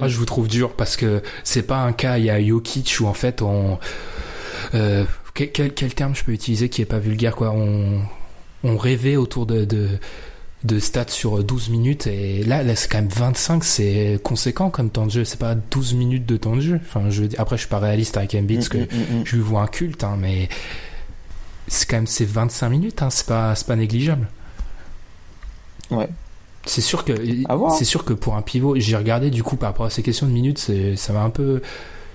Ah, je vous trouve dur parce que c'est pas un cas. Il y a Jokic où en fait on euh, quel, quel, quel terme je peux utiliser qui est pas vulgaire quoi? On on rêvait autour de, de de stats sur 12 minutes et là, là c'est quand même 25 c'est conséquent comme temps de jeu c'est pas 12 minutes de temps de jeu enfin je après je suis pas réaliste avec Embiid parce que Mm, mm, mm. je lui vois un culte hein, mais c'est quand même c'est 25 minutes hein, c'est pas c'est pas négligeable. Ouais. c'est sûr que c'est sûr que pour un pivot j'ai regardé du coup par rapport à ces questions de minutes ça m'a un peu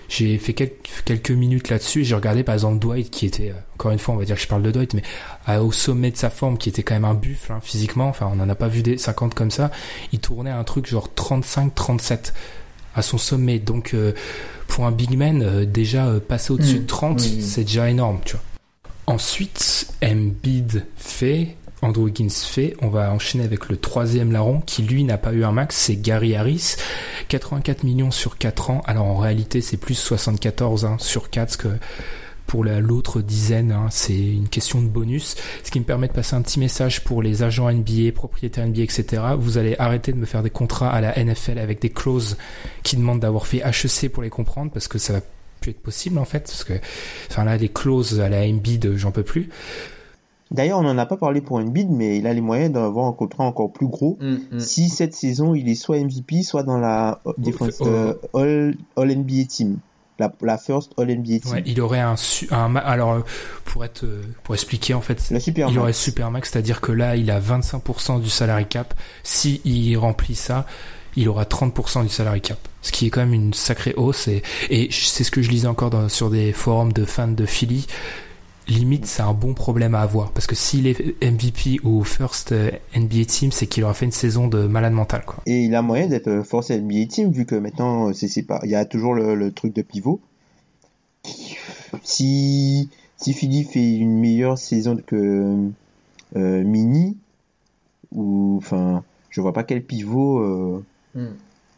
j'ai fait quelques, minutes là-dessus et j'ai regardé par exemple Dwight qui était euh, encore une fois on va dire que je parle de Dwight mais euh, au sommet de sa forme qui était quand même un buffle hein, physiquement enfin on n'en a pas vu des 50 comme ça il tournait un truc genre 35-37 à son sommet. Donc euh, pour un big man euh, déjà euh, passer au-dessus Mm, de 30 oui, oui. c'est déjà énorme tu vois ensuite Embiid fait Andrew Wiggins fait on va enchaîner avec le troisième larron qui lui n'a pas eu un max c'est Gary Harris 84 millions sur 4 ans alors en réalité c'est plus 74 hein, sur 4 parce que pour la- l'autre dizaine, hein, c'est une question de bonus. Ce qui me permet de passer un petit message pour les agents NBA, propriétaires NBA, etc. Vous allez arrêter de me faire des contrats à la NFL avec des clauses qui demandent d'avoir fait HEC pour les comprendre parce que ça va plus être possible en fait. Parce que, enfin là, les clauses à la Embiid, j'en peux plus. D'ailleurs, on n'en a pas parlé pour Embiid, mais il a les moyens d'avoir un contrat encore plus gros. Mm, Si cette saison, il est soit MVP, soit dans la euh, défense, Oh. euh, All, All NBA Team. la, la first All NBA team. Ouais, il aurait un, su- un ma- alors euh, pour être euh, pour expliquer en fait, Le super il aurait max. super max, c'est-à-dire que là il a 25% du salary cap. Si il remplit ça, il aura 30% du salary cap, ce qui est quand même une sacrée hausse. Et, c'est ce que je lisais encore sur des forums de fans de Philly. Limite, c'est un bon problème à avoir parce que s'il est MVP ou first euh, NBA team, c'est qu'il aura fait une saison de malade mental. Et il a moyen d'être euh, force NBA team vu que maintenant euh, il y a toujours le, truc de pivot. Si si Philly fait une meilleure saison que Mini ou enfin je vois pas quel pivot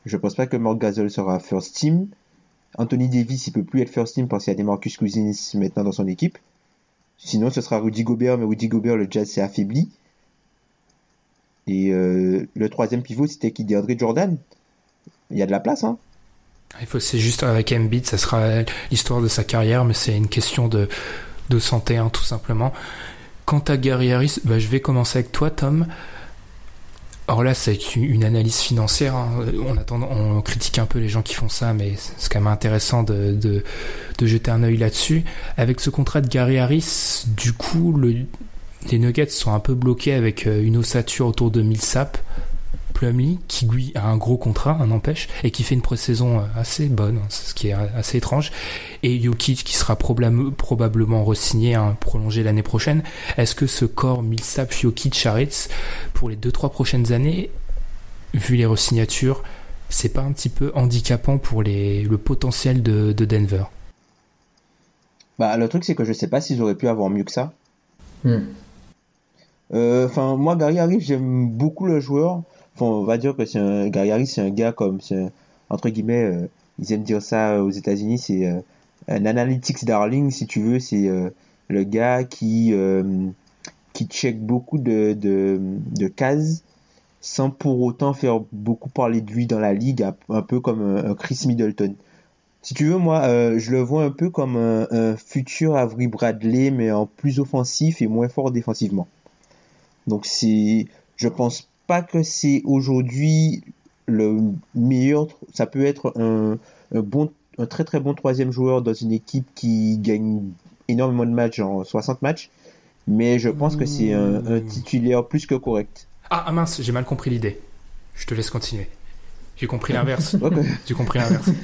Je pense pas que Mark Gasol sera first team. Anthony Davis il peut plus être first team parce qu'il y a des Marcus Cousins maintenant dans son équipe. Sinon ce sera Rudy Gobert mais Rudy Gobert le Jazz s'est affaibli. Et euh, le troisième pivot c'était qui DeAndre Jordan. Il y a de la place hein. Il faut, c'est juste avec Embiid, ça sera l'histoire de sa carrière, mais c'est une question de, de santé, hein, tout simplement. Quant à Gary Harris, bah, je vais commencer avec toi, Tom. Alors là, c'est une analyse financière. hein. On, critique un peu les gens qui font ça, mais c'est quand même intéressant de, jeter un œil là-dessus. Avec ce contrat de Gary Harris, du coup, le, les Nuggets sont un peu bloqués avec euh, une ossature autour de Millsap. Plumlee, qui lui a un gros contrat, un empêche, et qui fait une pré-saison euh, assez bonne, hein, ce qui est assez étrange, et Jokic qui sera probablement re-signé, hein, prolongé l'année prochaine. Est-ce que ce corps Millsap, Jokic, Charitz, pour les 2-3 prochaines années, vu les re-signatures, c'est pas un petit peu handicapant pour les, le potentiel de, de Denver? Bah le truc c'est que je sais pas s'ils auraient pu avoir mieux que ça. Hmm. Euh, Enfin moi Gary Harris j'aime beaucoup le joueur. On va dire que c'est un Gary Harris c'est un gars comme un- entre guillemets euh, ils aiment dire ça aux États-Unis c'est euh, un analytics darling si tu veux c'est euh, le gars qui qui check beaucoup de de, cases sans pour autant faire beaucoup parler de lui dans la ligue un, peu comme Chris Middleton. Si tu veux, moi, je le vois un peu comme un, un futur Avery Bradley, mais en plus offensif et moins fort défensivement. Donc c'est, je pense pas que c'est aujourd'hui le meilleur. Ça peut être un, un bon, un très très bon troisième joueur dans une équipe qui gagne énormément de matchs, genre 60 matchs. Mais je pense que c'est un, un titulaire plus que correct. Ah, ah mince, j'ai mal compris l'idée. Je te laisse continuer. J'ai compris l'inverse. Ok. j'ai compris l'inverse.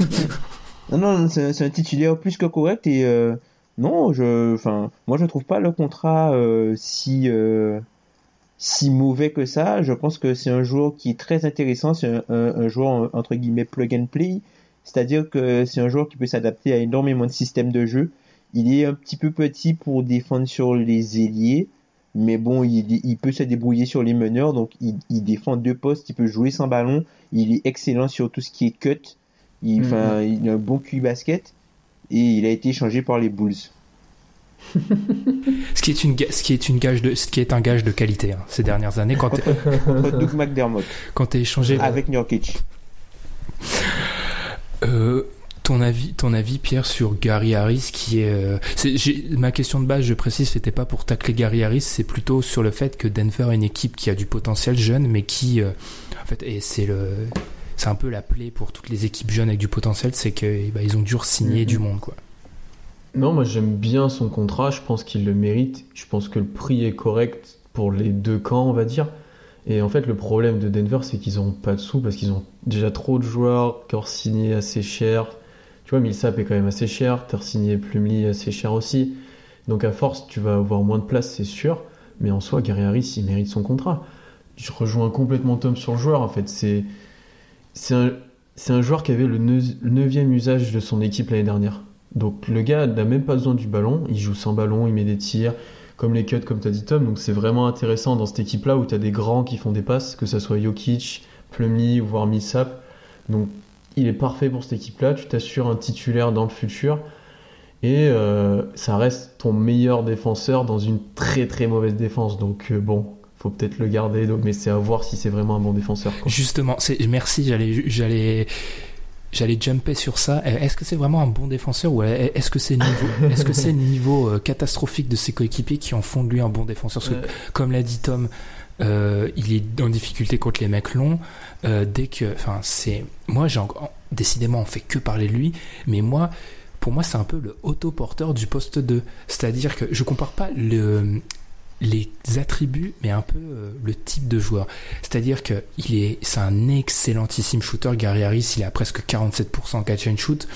Non, non, c'est c'est un titulaire plus que correct et euh, non, je, enfin, moi je trouve pas le contrat euh, si euh, si mauvais que ça. Je pense que c'est un joueur qui est très intéressant. C'est un, un, un joueur entre guillemets plug and play, c'est-à-dire que c'est un joueur qui peut s'adapter à énormément de systèmes de jeu. Il est un petit peu petit pour défendre sur les ailiers, mais bon, il, il peut se débrouiller sur les meneurs, donc il, il défend deux postes, il peut jouer sans ballon. Il est excellent sur tout ce qui est cut. Il, Mhm. il a un bon QI basket et il a été échangé par les Bulls. ce qui est une, ce qui est une gage de, ce qui est un gage de qualité hein, ces dernières années quand Doug McDermott quand t'es échangé. avec Nurkic. Euh, ton avis, ton avis, Pierre, sur Gary Harris, qui est, euh, ma question de base, je précise, c'était pas pour tacler Gary Harris, c'est plutôt sur le fait que Denver est une équipe qui a du potentiel jeune, mais qui, euh, en fait, et c'est le, c'est un peu la plaie pour toutes les équipes jeunes avec du potentiel, c'est que, bah, ils ont dû signer Mhm. du monde, quoi. Non, moi j'aime bien son contrat, je pense qu'il le mérite. Je pense que le prix est correct pour les deux camps, on va dire. Et en fait, le problème de Denver, c'est qu'ils n'ont pas de sous parce qu'ils ont déjà trop de joueurs qui ont signé assez cher. Tu vois, Millsap est quand même assez cher, t'as signé Plumlee assez cher aussi. Donc à force, tu vas avoir moins de place, c'est sûr. Mais en soi, Gary Harris, il mérite son contrat. Je rejoins complètement Tom sur le joueur, en fait. C'est c'est un, un joueur qui avait le neuvième usage de son équipe l'année dernière. Donc le gars n'a même pas besoin du ballon, il joue sans ballon, il met des tirs, comme les cuts, comme tu dit Tom. Donc c'est vraiment intéressant dans cette équipe-là où tu as des grands qui font des passes, que ce soit Jokic, Plumlee voire Millsap. Donc il est parfait pour cette équipe-là, tu t'assures un titulaire dans le futur. Et euh, ça reste ton meilleur défenseur dans une très très mauvaise défense. Donc euh, bon, faut peut-être le garder, mais c'est à voir si c'est vraiment un bon défenseur. Justement, merci, j'allais, j'allais jumper sur ça. Euh, Est-ce que c'est vraiment un bon défenseur ou est-ce que c'est le niveau, est-ce que c'est le niveau euh, catastrophique de ses coéquipiers qui en font de lui un bon défenseur? Parce que, comme l'a dit Tom, euh, il est en difficulté contre les mecs longs. Euh, dès que, enfin, c'est, moi, j'ai encore, décidément, on fait que parler de lui, mais moi, pour moi, c'est un peu le autoporteur du poste 2. C'est-à-dire que je compare pas le, les attributs, mais un peu euh, le type de joueur. C'est-à-dire que il est, c'est un excellentissime shooter. Gary Harris, il a presque 47% catch and shoot.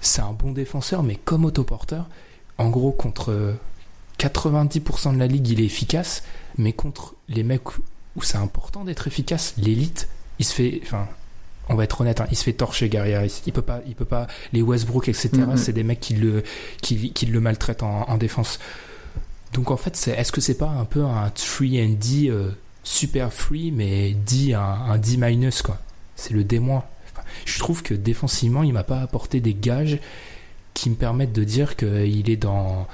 C'est un bon défenseur, mais comme autoporteur, en gros, contre 90% de la ligue, il est efficace, mais contre les mecs où c'est important d'être efficace, l'élite, il se fait, enfin, on va être honnête, hein, il se fait torcher Gary Harris. Il peut pas, il peut pas. Les Westbrook, etc. Mm-hmm. C'est des mecs qui le, qui, qui le maltraitent en, en défense. Donc en fait, est-ce que c'est pas un peu un 3 and D euh, super free, mais D un, D minus quoi? C'est le D moins. Je trouve que défensivement, il m'a pas apporté des gages qui me permettent de dire qu'il est dans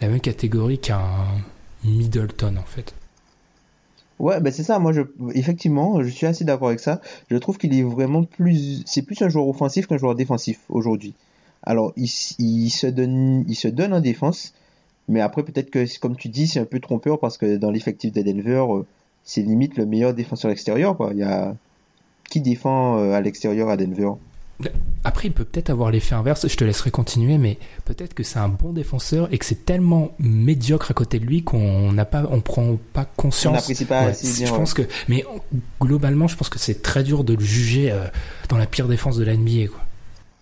la même catégorie qu'un Middleton en fait. Ouais, ben c'est ça. Moi, je, effectivement, je suis assez d'accord avec ça. Je trouve qu'il est vraiment plus, c'est plus un joueur offensif qu'un joueur défensif aujourd'hui. Alors, il, se donne, il se donne en défense, mais après, peut-être que, comme tu dis, c'est un peu trompeur parce que dans l'effectif de Denver, euh, c'est limite le meilleur défenseur extérieur, quoi. Il y a, qui défend euh, à l'extérieur à Denver? Après, il peut peut-être avoir l'effet inverse, je te laisserai continuer, mais peut-être que c'est un bon défenseur et que c'est tellement médiocre à côté de lui qu'on n'a pas, on prend pas conscience. On pas ouais, Je pense que, mais globalement, je pense que c'est très dur de le juger euh, dans la pire défense de la NBA, quoi.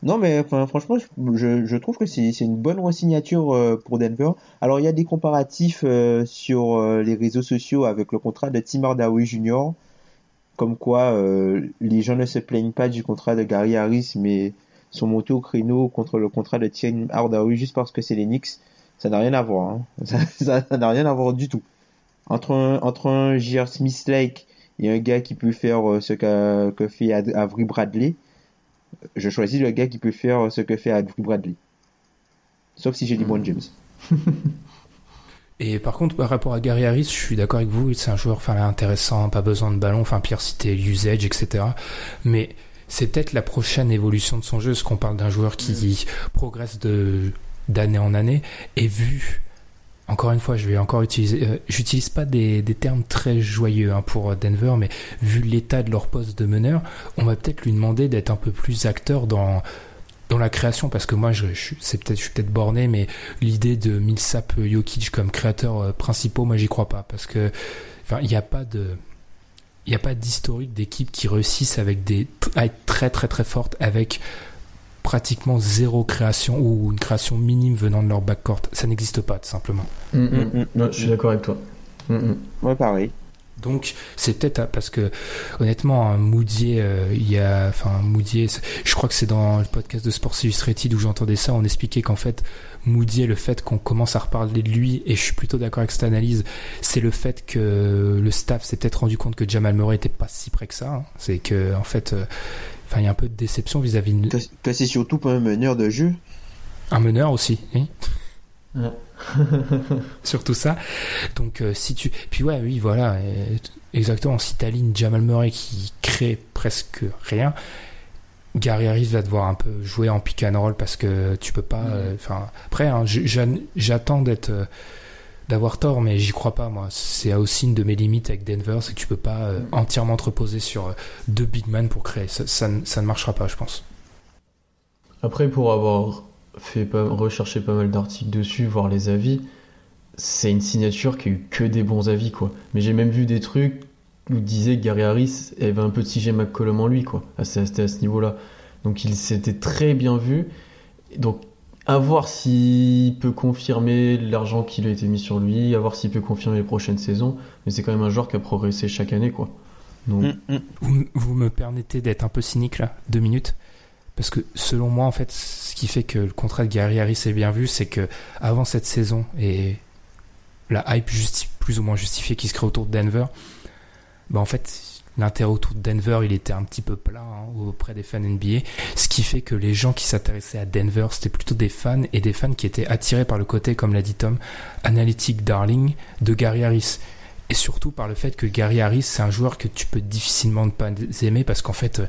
Non, mais franchement, je, trouve que c'est une bonne re-signature euh, pour Denver. Alors, il y a des comparatifs euh, sur euh, les réseaux sociaux avec le contrat de Tim Hardaway Jr comme quoi les gens ne se plaignent pas du contrat de Gary Harris, mais sont montés au créneau contre le contrat de Tim Hardaway juste parce que c'est les Knicks. Ça n'a rien à voir. Hein. Ça n'a rien à voir du tout. Entre un, J.R. Smith Lake et un gars qui peut faire ce que, que fait Avery Bradley, je choisis le gars qui peut faire ce que fait Avery Bradley. Sauf si j'ai dit bon James. Et par contre, par rapport à Gary Harris, je suis d'accord avec vous, c'est un joueur enfin, intéressant, pas besoin de ballon, enfin pire c'était usage, etc. Mais c'est peut-être la prochaine évolution de son jeu, ce qu'on parle d'un joueur qui progresse de d'année en année, et vu, encore une fois, je vais encore utiliser, euh, j'utilise pas des, des, termes très joyeux hein, pour Denver, mais vu l'état de leur poste de meneur, on va peut-être lui demander d'être un peu plus acteur dans dans la création parce que moi je, je c'est peut-être je suis peut-être borné mais l'idée de Millsap Jokic comme créateur euh, principaux moi j'y crois pas parce que enfin il n'y a pas de il n'y a pas d'historique d'équipe qui réussissent avec des à être très très très fortes avec pratiquement zéro création ou une création minime venant de leur backcourt. Ça n'existe pas tout simplement. Mm, mm. je suis d'accord avec toi. Mm, ouais pareil. Donc c'est peut-être parce que honnêtement un Moudier euh, il y a enfin Moudier je crois que c'est dans le podcast de Sports Illustrated où j'entendais ça. On expliquait qu'en fait Moudier le fait qu'on commence à reparler de lui et je suis plutôt d'accord avec cette analyse c'est le fait que le staff s'est peut-être rendu compte que Jamal Murray était pas si près que ça hein. c'est que en fait euh, enfin il y a un peu de déception vis-à-vis de que, que c'est surtout pas un meneur de jeu un meneur aussi oui Ouais. Surtout ça. Donc euh, si tu puis ouais oui voilà exactement si t'alignes Jamal Murray qui crée presque rien, Gary Harris va devoir un peu jouer en pick and roll parce que tu peux pas. Euh, enfin après hein, j'attends d'être euh, d'avoir tort mais j'y crois pas moi. C'est aussi une de mes limites avec Denver c'est que tu peux pas entièrement te reposer sur deux big men pour créer. Ça, ça, ça ne marchera pas je pense. Après pour avoir fait pas, rechercher pas mal d'articles dessus, voir les avis. C'est une signature qui a eu que des bons avis, quoi. Mais j'ai même vu des trucs où disait que Gary Harris avait un peu de CJ McCollum en lui, quoi. C'était à ce niveau-là. Donc il s'était très bien vu. Donc à voir s'il peut confirmer l'argent qui a été mis sur lui, à voir s'il peut confirmer les prochaines saisons. Mais c'est quand même un joueur qui a progressé chaque année, quoi. Donc... Mm, mm. Vous, vous, me permettez d'être un peu cynique là, deux minutes? Parce que selon moi, en fait, ce qui fait que le contrat de Gary Harris est bien vu, c'est que avant cette saison et la hype plus ou moins justifiée qui se crée autour de Denver, bah en fait, l'intérêt autour de Denver, il était un petit peu plat hein, auprès des fans NBA, ce qui fait que les gens qui s'intéressaient à Denver, c'était plutôt des fans et des fans qui étaient attirés par le côté, comme l'a dit Tom, analytique darling de Gary Harris. Et surtout par le fait que Gary Harris, c'est un joueur que tu peux difficilement ne pas aimer parce qu'en fait,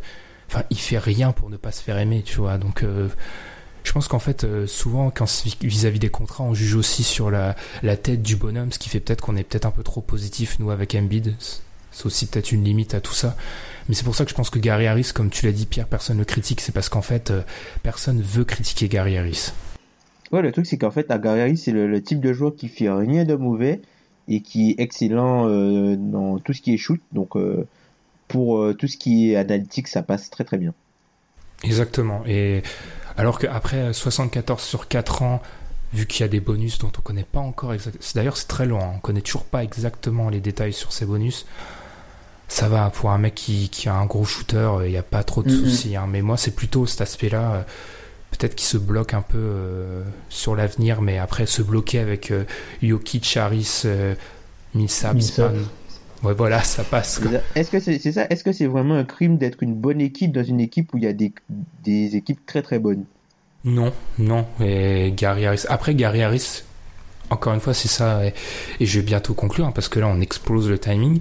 enfin, il fait rien pour ne pas se faire aimer, tu vois. Donc, euh, je pense qu'en fait, euh, souvent, quand vis-à-vis des contrats, on juge aussi sur la, la tête du bonhomme, ce qui fait peut-être qu'on est peut-être un peu trop positif, nous, avec Embiid. C'est aussi peut-être une limite à tout ça. Mais c'est pour ça que je pense que Gary Harris, comme tu l'as dit, Pierre, personne ne critique. C'est parce qu'en fait, euh, personne veut critiquer Gary Harris. Ouais, le truc, c'est qu'en fait, à Gary Harris, c'est le, le type de joueur qui fait rien de mauvais et qui est excellent euh, dans tout ce qui est shoot. Donc, euh, pour euh, tout ce qui est analytique, ça passe très très bien. Exactement. Et alors qu'après 74 sur 4 ans, vu qu'il y a des bonus dont on connaît pas encore exactement. D'ailleurs, c'est très long. hein. On connaît toujours pas exactement les détails sur ces bonus. Ça va pour un mec qui, qui a un gros shooter, il n'y a pas trop de soucis. hein. Mais moi, c'est plutôt cet aspect-là. euh, Peut-être qu'il se bloque un peu euh, sur l'avenir, mais après se bloquer avec euh, Jokic, Harris, euh. Span. Ouais, voilà, ça passe. Est-ce que c'est ça? Est-ce que c'est vraiment un crime d'être une bonne équipe dans une équipe où il y a des, des équipes très très bonnes? Non, non. Et Gary Harris. Après, Gary Harris, encore une fois, c'est ça. Et, et je vais bientôt conclure hein, parce que là, on explose le timing.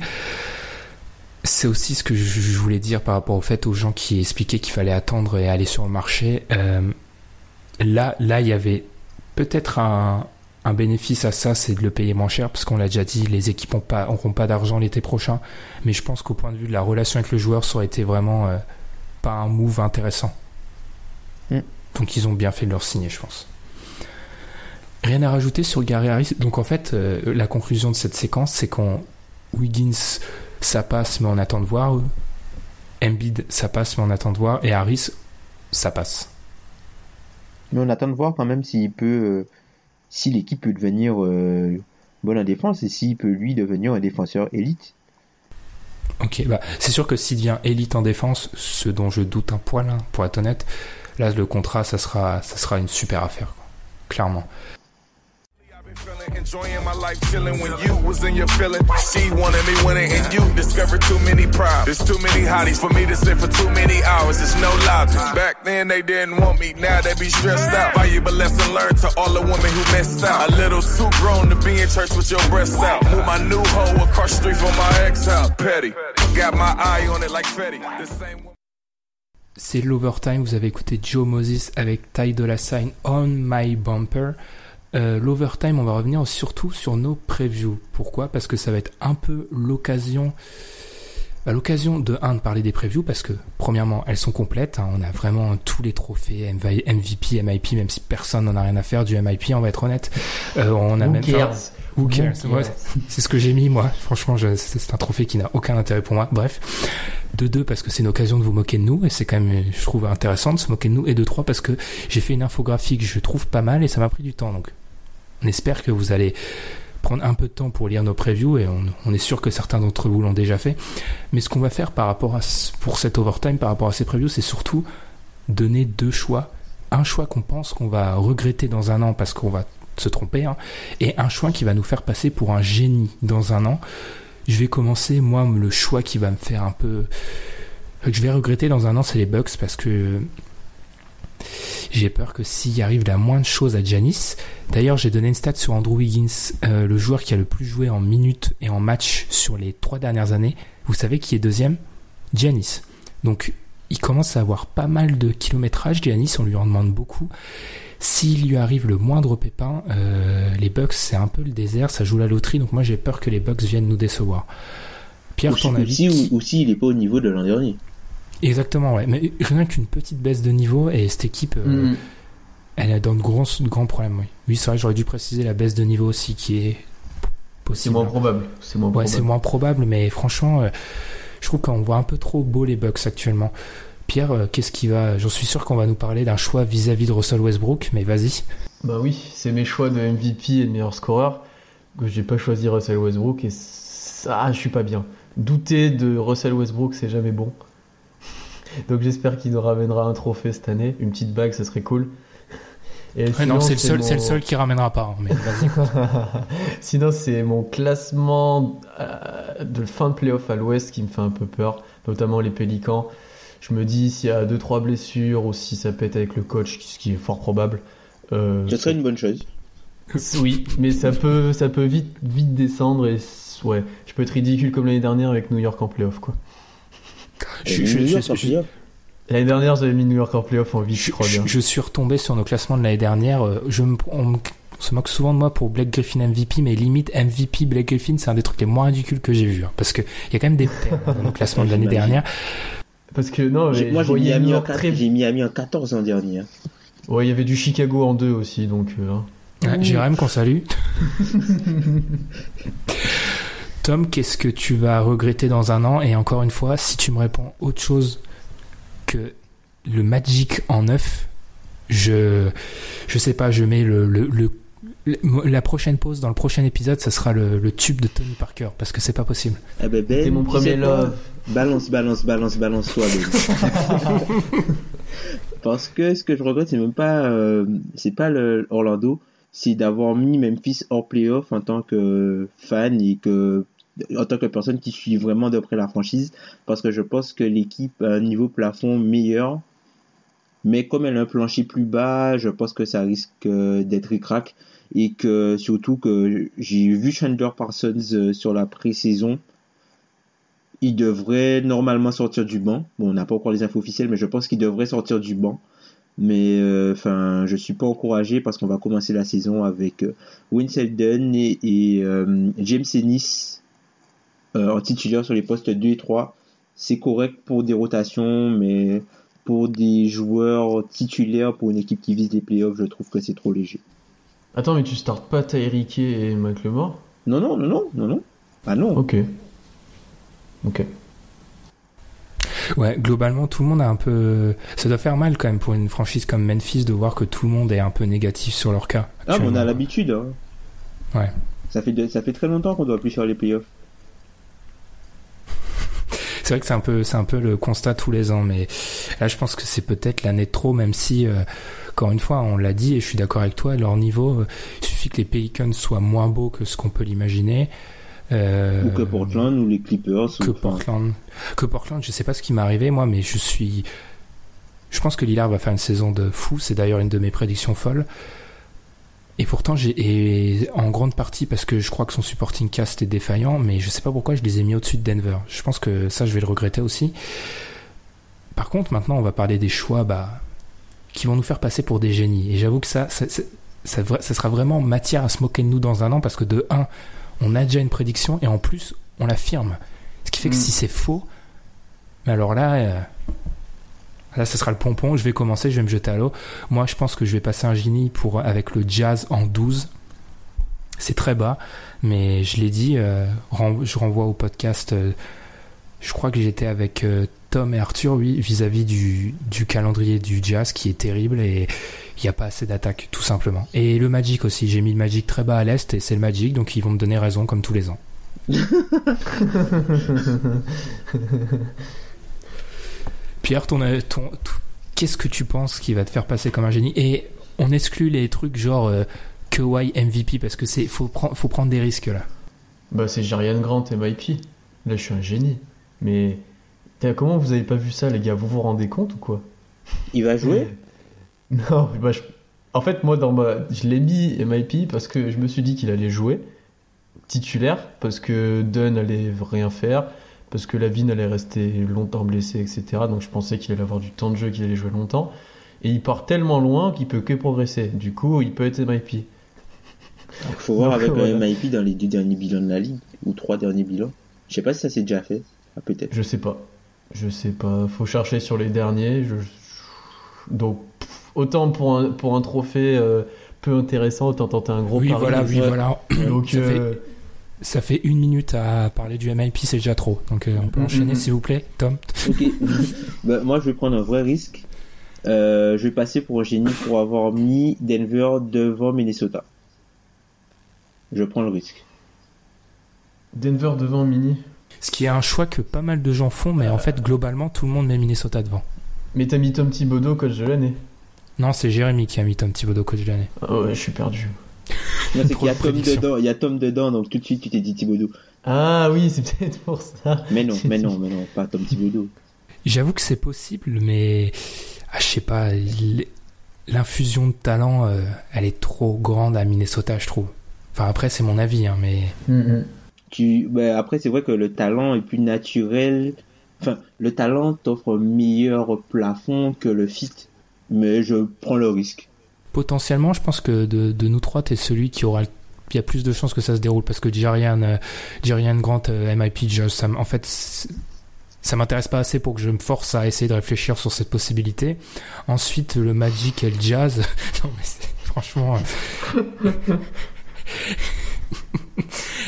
C'est aussi ce que je, voulais dire par rapport au fait aux gens qui expliquaient qu'il fallait attendre et aller sur le marché. Euh, là, là, il y avait peut-être un, un bénéfice à ça, c'est de le payer moins cher parce qu'on l'a déjà dit, les équipes n'auront pas, auront pas d'argent l'été prochain. Mais je pense qu'au point de vue de la relation avec le joueur, ça aurait été vraiment euh, pas un move intéressant. Mm. Donc ils ont bien fait de leur signer, je pense. Rien à rajouter sur Gary Harris? Donc en fait, euh, la conclusion de cette séquence, c'est qu'on Wiggins, ça passe, mais on attend de voir. Embiid, ça passe, mais on attend de voir. Et Harris, ça passe. Mais on attend de voir quand même s'il peut, euh, si l'équipe peut devenir euh, bonne en défense et s'il peut lui devenir un défenseur élite. Ok, bah, c'est sûr que s'il devient élite en défense, ce dont je doute un poil, hein, pour être honnête, là le contrat, ça sera, ça sera une super affaire, quoi. clairement. Enjoying my life, chilling when you was in your feeling. She wanted me winning, and you discovered too many problems. There's too many hotties for me to sit for too many hours. It's no logic. Back then they didn't want me, now they be stressed out. Valuable lesson learned to all the women who missed out. A little too grown to be in church with your breasts out. Move my new hoe across the street from my ex house. Petty. Got my eye on it like Fetty. The same C'est l'overtime, vous avez écouté Joe Moses avec Ty Dolla Sign On My Bumper. Euh, L'overtime, on va revenir surtout sur nos previews. Pourquoi? Parce que ça va être un peu l'occasion bah, l'occasion de un de parler des previews parce que premièrement elles sont complètes hein. on a vraiment tous les trophées MV MVP MIP même si personne n'en a rien à faire du MIP on va être honnête Euh, on a Who même cares? Who Who cares? cares? Ouais, c'est ce que j'ai mis moi. Franchement, c'est un trophée qui n'a aucun intérêt pour moi. Bref, de deux parce que c'est une occasion de vous moquer de nous et c'est quand même, je trouve intéressant de se moquer de nous. Et de trois parce que j'ai fait une infographie que je trouve pas mal et ça m'a pris du temps. Donc, on espère que vous allez prendre un peu de temps pour lire nos previews et on, est sûr que certains d'entre vous l'ont déjà fait. Mais ce qu'on va faire par rapport à pour cet overtime, par rapport à ces previews, c'est surtout donner deux choix. Un choix qu'on pense qu'on va regretter dans un an parce qu'on va se tromper, hein, et un choix qui va nous faire passer pour un génie dans un an. Je vais commencer, moi, le choix qui va me faire un peu... que je vais regretter dans un an, c'est les Bucks, parce que j'ai peur que s'il arrive la moindre chose à Janis... D'ailleurs, j'ai donné une stat sur Andrew Wiggins, euh, le joueur qui a le plus joué en minutes et en matchs sur les trois dernières années. Vous savez qui est deuxième? Janis. Donc, il commence à avoir pas mal de kilométrage, Giannis, on lui en demande beaucoup. S'il lui arrive le moindre pépin, euh, les Bucks, c'est un peu le désert, ça joue la loterie, donc moi j'ai peur que les Bucks viennent nous décevoir. Pierre, ton avis ou- aussi, il est pas au niveau de l'an dernier. Exactement, ouais. Mais rien qu'une petite baisse de niveau, et cette équipe, euh, Mm. elle est dans de grands, de grands problèmes, oui. Oui, c'est vrai, j'aurais dû préciser la baisse de niveau aussi, qui est p- C'est possible. moins probable. C'est moins Ouais, moins probable, mais franchement, euh, je trouve qu'on voit un peu trop beau les Bucks actuellement. Pierre, euh, qu'est-ce qui va J'en suis sûr qu'on va nous parler d'un choix vis-à-vis de Russell Westbrook, mais vas-y. Bah oui, c'est mes choix de MVP et de meilleur scoreur j'ai pas choisi Russell Westbrook et ça, je suis pas bien. Douter de Russell Westbrook, c'est jamais bon. Donc j'espère qu'il nous ramènera un trophée cette année, une petite bague, ça serait cool. Et Ouais, sinon, non, c'est le seul, mon- c'est le seul qui ramènera pas. hein, mais vas-y. Sinon, c'est mon classement euh, de fin de playoff à l'ouest qui me fait un peu peur, notamment les Pélicans. Je me dis s'il y a 2-3 blessures ou si ça pète avec le coach, ce qui est fort probable. euh, Ce serait une bonne chose. oui, mais ça peut, ça peut vite, vite descendre et ouais, je peux être ridicule comme l'année dernière avec New York en playoff quoi. Je- je- je-. L'année dernière, j'avais mis New York en playoff en 8, je, Je, crois je- bien. je suis retombé sur nos classements de l'année dernière. euh, Je me, on se moque souvent de moi pour Blake Griffin MVP, mais limite MVP Blake Griffin, c'est un des trucs les moins ridicules que j'ai vu. hein, parce que il y a quand même des perles dans le classement de l'année dernière. Parce que non, mais Moi, j'ai Miami, en York 4, très- j'ai Miami en 14 en dernier. hein. Ouais, il y avait du Chicago en deux aussi, donc. euh, hein. Jérém, qu'on salue. Tom, qu'est-ce que tu vas regretter dans un an? Et encore une fois, si tu me réponds autre chose que le Magic en neuf, je, je sais pas, je mets le, le, la prochaine pause dans le prochain épisode, ça sera le, le tube de Tony Parker parce que c'est pas possible. Eh ben, Ben, T'es mon premier love. Balance, balance, balance, balance toi, Ben. Parce que ce que je regrette, c'est même pas, euh, c'est pas le Orlando, c'est d'avoir mis Memphis hors playoff en tant que fan et que, en tant que personne qui suit vraiment de près la franchise, parce que je pense que l'équipe a un niveau plafond meilleur, mais comme elle a un plancher plus bas, je pense que ça risque euh, d'être ricrac et que surtout que j'ai vu Chandler Parsons euh, sur la pré-saison, il devrait normalement sortir du banc. Bon, on n'a pas encore les infos officielles, mais je pense qu'il devrait sortir du banc. Mais euh, enfin, je suis pas encouragé parce qu'on va commencer la saison avec euh, Winselden et, euh, James Ennis euh, en titulaire sur les postes 2 et 3. C'est correct pour des rotations, mais pour des joueurs titulaires pour une équipe qui vise les playoffs, je trouve que c'est trop léger. Attends, mais tu startes pas Tyreek et Mike Lemore? Non, non, non, non, non, non. Ah non. Ok. Ok. Ouais, globalement, tout le monde a un peu. Ça doit faire mal quand même pour une franchise comme Memphis de voir que tout le monde est un peu négatif sur leur cas. Ah, mais on a l'habitude. Hein. Ouais. Ça fait, de- ça fait très longtemps qu'on doit plus faire les playoffs. C'est vrai que c'est un peu, c'est un peu le constat tous les ans, mais là, je pense que c'est peut-être l'année de trop, même si, euh, encore une fois, on l'a dit et je suis d'accord avec toi, leur niveau, euh, il suffit que les Pelicans soient moins beaux que ce qu'on peut l'imaginer. Euh, Ou que Portland, ou les Clippers. que ou, Portland. Que Portland, je sais pas ce qui m'est arrivé, moi, mais je suis. Je pense que Lillard va faire une saison de fou. C'est d'ailleurs une de mes prédictions folles. Et pourtant, j'ai. En grande partie parce que je crois que son supporting cast est défaillant, mais je sais pas pourquoi je les ai mis au-dessus de Denver. Je pense que ça, je vais le regretter aussi. Par contre, maintenant, on va parler des choix bah, qui vont nous faire passer pour des génies. Et j'avoue que ça, ça, ça, ça, vra- ça sera vraiment matière à se moquer de nous dans un an parce que de 1, on a déjà une prédiction et en plus, on l'affirme. Ce qui fait que Mm. si c'est faux, mais alors là, euh, là, ce sera le pompon. Je vais commencer, je vais me jeter à l'eau. Moi, je pense que je vais passer un génie pour, avec le jazz en 12. C'est très bas, mais je l'ai dit, euh, je renvoie au podcast. euh, je crois que j'étais avec euh, Tom et Arthur, oui, vis-à-vis du, du calendrier du jazz qui est terrible et il n'y a pas assez d'attaques, tout simplement. Et le Magic aussi, j'ai mis le Magic très bas à l'est et c'est le Magic, donc ils vont me donner raison comme tous les ans. Pierre, ton, euh, ton, qu'est-ce que tu penses qui va te faire passer comme un génie? Et on exclut les trucs genre euh, Kawhi MVP parce que c'est faut, prendre faut prendre des risques là. Bah, c'est Jarian Grant et MyP. Là, je suis un génie. Mais. Comment vous avez pas vu ça, les gars? Vous vous rendez compte ou quoi? Il va jouer? Non, bah, je- en fait, moi, dans ma... je l'ai mis MIP parce que je me suis dit qu'il allait jouer titulaire, parce que Dunn allait rien faire, parce que Lavine allait rester longtemps blessé, etc. Donc je pensais qu'il allait avoir du temps de jeu, qu'il allait jouer longtemps. Et il part tellement loin qu'il peut que progresser. Du coup, il peut être MIP. Il faut voir Donc, avec voilà. le MIP dans les deux derniers bilans de la ligue, ou trois derniers bilans. Je sais pas si ça s'est déjà fait. Ah, peut-être. Je sais pas. Je sais pas. Faut chercher sur les derniers. Je... Donc, pff, autant pour un, pour un trophée euh, peu intéressant, autant tenter un gros oui, pari. voilà, oui, voilà. Donc, ça, euh, fait, ça fait une minute à parler du MIP, c'est déjà trop. Donc euh, on peut Mhm. enchaîner s'il vous plaît, Tom. Ok. Bah, moi, je vais prendre un vrai risque. Euh, je vais passer pour un génie pour avoir mis Denver devant Minnesota. Je prends le risque. Denver devant Mini. Ce qui est un choix que pas mal de gens font, mais en fait globalement tout le monde met Minnesota devant. Mais t'as mis Tom Thibodeau, coach de l'année. Non, c'est Jérémy qui a mis Tom Thibodeau coach de l'année. Ah ouais, je suis perdu. Non, c'est qu'il y a Tom dedans. Il y a Tom dedans, donc tout de suite, tu t'es dit Thibodeau. Ah oui, c'est peut-être pour ça. Mais non, mais non, mais non, pas Tom Thibodeau. J'avoue que c'est possible, mais ah, je sais pas, l'infusion de talent, euh, elle est trop grande à Minnesota, je trouve. Enfin après c'est mon avis, hein, mais Tu, bah, après, c'est vrai que le talent est plus naturel. Enfin, le talent t'offre un meilleur plafond que le fit. Mais je prends le risque. Potentiellement, je pense que de, de nous trois, t'es celui qui aura il y a plus de chances que ça se déroule parce que Jarian, euh, Grant, euh, MIP, Josh, ça, en fait, ça m'intéresse pas assez pour que je me force à essayer de réfléchir sur cette possibilité. Ensuite, le Magic et le Jazz. non, mais c'est- franchement. euh,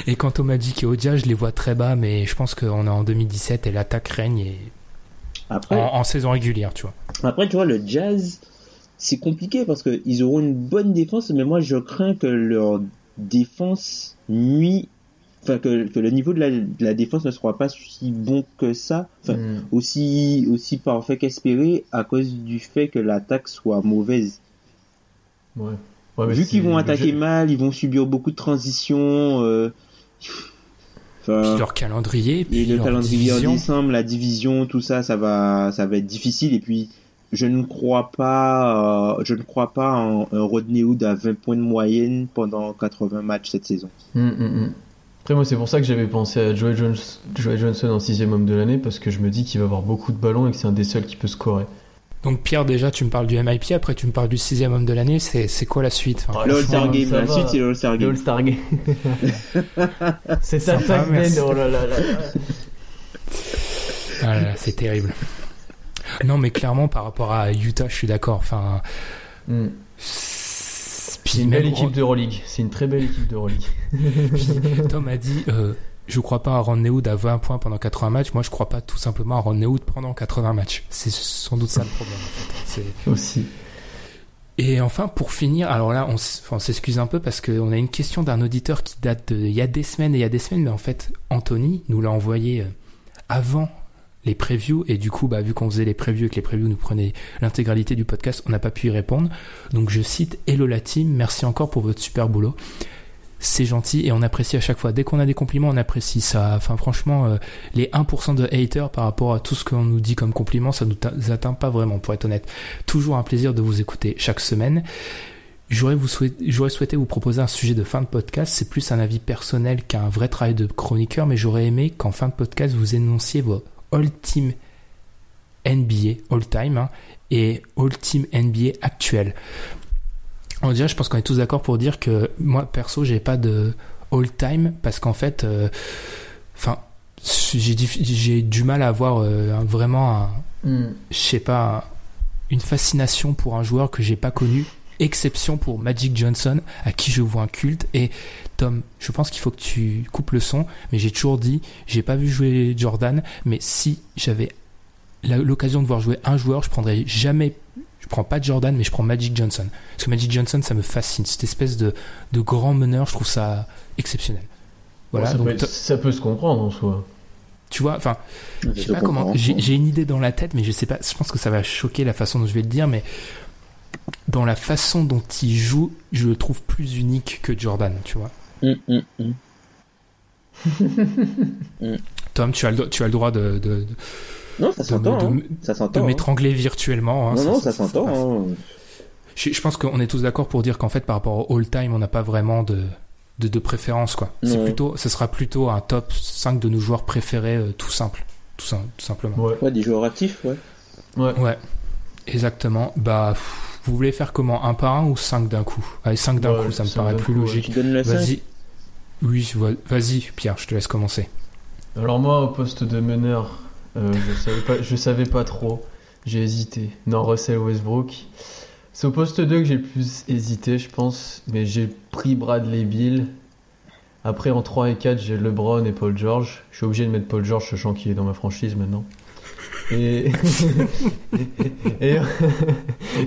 et quant au Magic et au Jazz, je les vois très bas, mais je pense qu'on est en 2017 et l'attaque règne et Après, en, en saison régulière, tu vois. Après, tu vois, le Jazz, c'est compliqué parce qu'ils auront une bonne défense, mais moi, je crains que leur défense nuit. Enfin, que, que le niveau de la, de la défense ne sera pas si bon que ça. Enfin, Mm. aussi, aussi parfait qu'espéré à cause du fait que l'attaque soit mauvaise. Ouais. Ouais, mais Vu qu'ils vont attaquer mal, ils vont subir beaucoup de transitions. euh, Enfin, Puis leur calendrier, et puis le leur calendrier en division. décembre, la division, tout ça, ça va, ça va être difficile. Et puis, je ne crois pas, euh, je ne crois pas en un Rodney Hood à 20 points de moyenne pendant 80 matchs cette saison. Mm, mm, mm. Après, moi, c'est pour ça que j'avais pensé à Joey, Jones, Joey Johnson en sixième homme de l'année, parce que je me dis qu'il va avoir beaucoup de ballons et que c'est un des seuls qui peut scorer. Donc Pierre, déjà, tu me parles du MIP, après tu me parles du sixième homme de l'année. C'est c'est quoi la suite Enfin, Ouais, Le franchement, All-Star Game, la va. suite, c'est le All-Star Le Game. All-Star Game. c'est ça, oh là là là. Ah là là, c'est terrible. Non, mais clairement, par rapport à Utah, je suis d'accord. Enfin, Mm. c'est- une belle équipe d'Euroleague. C'est une très belle équipe d'Euroleague. Tom a dit, euh, je crois pas à Rodney Hood à 20 points pendant 80 matchs. Moi, je crois pas tout simplement à Rodney Hood pendant 80 matchs. C'est sans doute ça le problème. En fait. Aussi. Et enfin, pour finir, alors là, on, s'excuse un peu parce qu'on a une question d'un auditeur qui date de il y a des semaines et il y a des semaines, mais en fait, Anthony nous l'a envoyé euh, avant les previews et du coup, bah, vu qu'on faisait les previews et que les previews nous prenaient l'intégralité du podcast, on n'a pas pu y répondre. Donc je cite Hello la merci encore pour votre super boulot. C'est gentil et on apprécie à chaque fois. Dès qu'on a des compliments, on apprécie ça. Enfin, franchement, euh, les 1% de haters par rapport à tout ce qu'on nous dit comme compliments, ça nous ta- atteint pas vraiment, pour être honnête. Toujours un plaisir de vous écouter chaque semaine. J'aurais, j'aurais souhaité vous proposer un sujet de fin de podcast. C'est plus un avis personnel qu'un vrai travail de chroniqueur, mais j'aurais aimé qu'en fin de podcast, vous énonciez vos all-team NBA, all-time, hein, et all-team NBA actuel. On dirait, je pense qu'on est tous d'accord pour dire que moi, perso, j'ai pas de all-time parce qu'en fait, euh, enfin, j'ai, du mal à avoir euh, vraiment un, Mm. je sais pas, une fascination pour un joueur que j'ai pas connu, exception pour Magic Johnson, à qui je vois un culte. Et Tom, je pense qu'il faut que tu coupes le son, mais j'ai toujours dit, j'ai pas vu jouer Jordan, mais si j'avais l'occasion de voir jouer un joueur, je prendrais jamais, je prends pas Jordan, mais je prends Magic Johnson. Parce que Magic Johnson, ça me fascine, cette espèce de, de grand meneur, je trouve ça exceptionnel. Voilà, ça, donc peut être- ça peut se comprendre en soi. tu vois, enfin, Je sais pas comment. j'ai une idée dans la tête, mais je sais pas. Je pense que ça va choquer la façon dont je vais le dire, mais dans la façon dont il joue, je le trouve plus unique que Jordan, tu vois. Hum, hum, hum. Tom, tu as le, tu as le droit de, de, de- Non, ça de s'entend. me- hein. de- Ça de s'entend. hein. m'étrangler virtuellement. hein, Non, non, ça s'entend. hein. Je, je pense qu'on est tous d'accord pour dire qu'en fait, par rapport au all-time, on n'a pas vraiment de, de, de préférence, quoi. C'est plutôt, ce sera plutôt un top 5 de nos joueurs préférés, euh, tout simple. Tout, sim- tout simplement. Ouais. Ouais, des joueurs actifs, ouais. Ouais. Ouais, exactement. Bah, pff, vous voulez faire comment Un par un ou cinq d'un coup? Allez, cinq d'un Ouais, coup, ça me paraît plus coup, logique. Tu donnes le 5. Vas-y. Oui, vas-y, Pierre, je te laisse commencer. Alors moi, au poste de meneur, euh, je savais pas, je savais pas trop. J'ai hésité. Non, Russell Westbrook. C'est au poste 2 que j'ai le plus hésité, je pense. Mais j'ai pris Bradley Bill. Après, en 3 et 4, j'ai LeBron et Paul George. Je suis obligé de mettre Paul George, sachant qu'il est dans ma franchise maintenant. Et, et,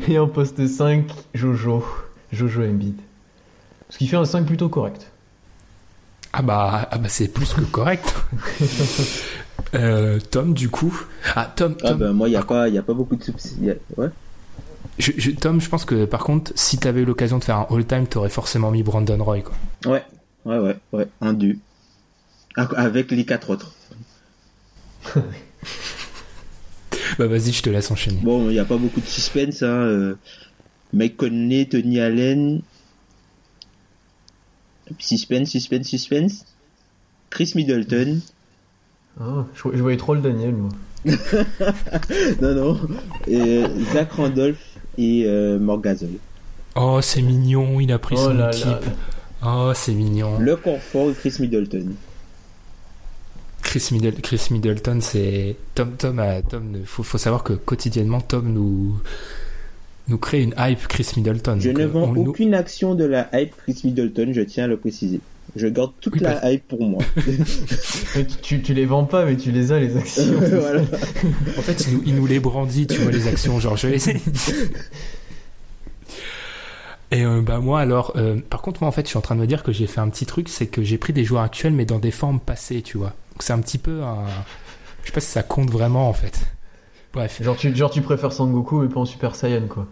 et en poste 5, Jojo. Jojo Embiid. Ce qui fait un 5 plutôt correct. Ah bah, ah bah c'est plus que correct. Euh, Tom, du coup. Ah, Tom, Ah ben moi, il n'y a, pas- y a pas beaucoup de soucis. Y a- Ouais. je- je- Tom, je pense que par contre, si t'avais eu l'occasion de faire un all-time, t'aurais forcément mis Brandon Roy, quoi. Ouais, ouais, ouais, ouais. Un deux. Ac- Avec les quatre autres. Bah vas-y, je te laisse enchaîner. Bon, il n'y a pas beaucoup de suspense. Hein. euh, Mike Conley, Tony Allen. Suspense, suspense, suspense. Chris Middleton. Ah, je, je voyais trop le Daniel, moi. non, non. Et euh, Zach Randolph et euh, Marc Gasol. Oh, c'est mignon, il a pris Oh son là équipe. là. Oh, c'est mignon. Le confort Chris Middleton. Chris, Middle- Chris Middleton, c'est Tom. Tom, a- Tom, faut, faut savoir que quotidiennement, Tom nous nous crée une hype Chris Middleton. Je ne vends on- nous- aucune action de la hype Chris Middleton, je tiens à le préciser. Je garde toute Oui, la hype pour moi. Tu, tu les vends pas, mais tu les as, les actions. Voilà. En fait, il nous, il nous les brandit, tu vois, les actions, genre, je les ai. Et euh, bah moi alors, euh, par contre moi en fait je suis en train de me dire que j'ai fait un petit truc, c'est que j'ai pris des joueurs actuels mais dans des formes passées, tu vois. C'est un petit peu un... Je sais pas si ça compte vraiment en fait. Bref. Genre tu, genre tu préfères Sangoku, mais pas en Super Saiyan, quoi.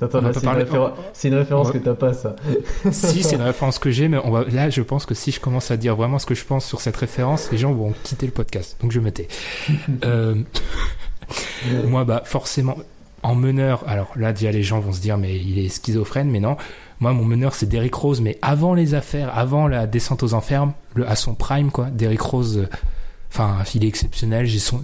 Attends, là, pas c'est une, référen- c'est une référence va- que t'as pas, ça. si c'est une référence que j'ai, mais on va... là je pense que si je commence à dire vraiment ce que je pense sur cette référence, les gens vont quitter le podcast. Donc je me tais. Euh, moi bah forcément en meneur, alors là déjà les gens vont se dire mais il est schizophrène, mais non. Moi mon meneur c'est Derrick Rose, mais avant les affaires, avant la descente aux enfers, le, à son prime quoi, Derrick Rose, euh, enfin il est exceptionnel, j'ai son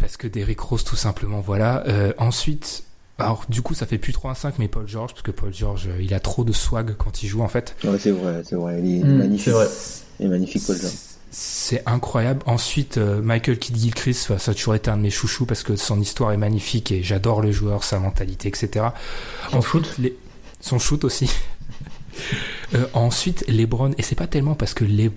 parce que Derrick Rose tout simplement voilà. Euh, ensuite alors du coup ça fait plus 3 à 5 mais Paul George parce que Paul George euh, il a trop de swag quand il joue en fait. Ouais, c'est vrai, c'est vrai. Il est Mm, magnifique. c'est vrai. Il est magnifique, Paul George. C'est incroyable. Ensuite, euh, Michael Kidd Gilchrist, ça a toujours été un de mes chouchous parce que son histoire est magnifique et j'adore le joueur, sa mentalité, etc. Ensuite, shoot. les- son shoot aussi. Euh, ensuite, LeBron, et c'est pas tellement parce que les...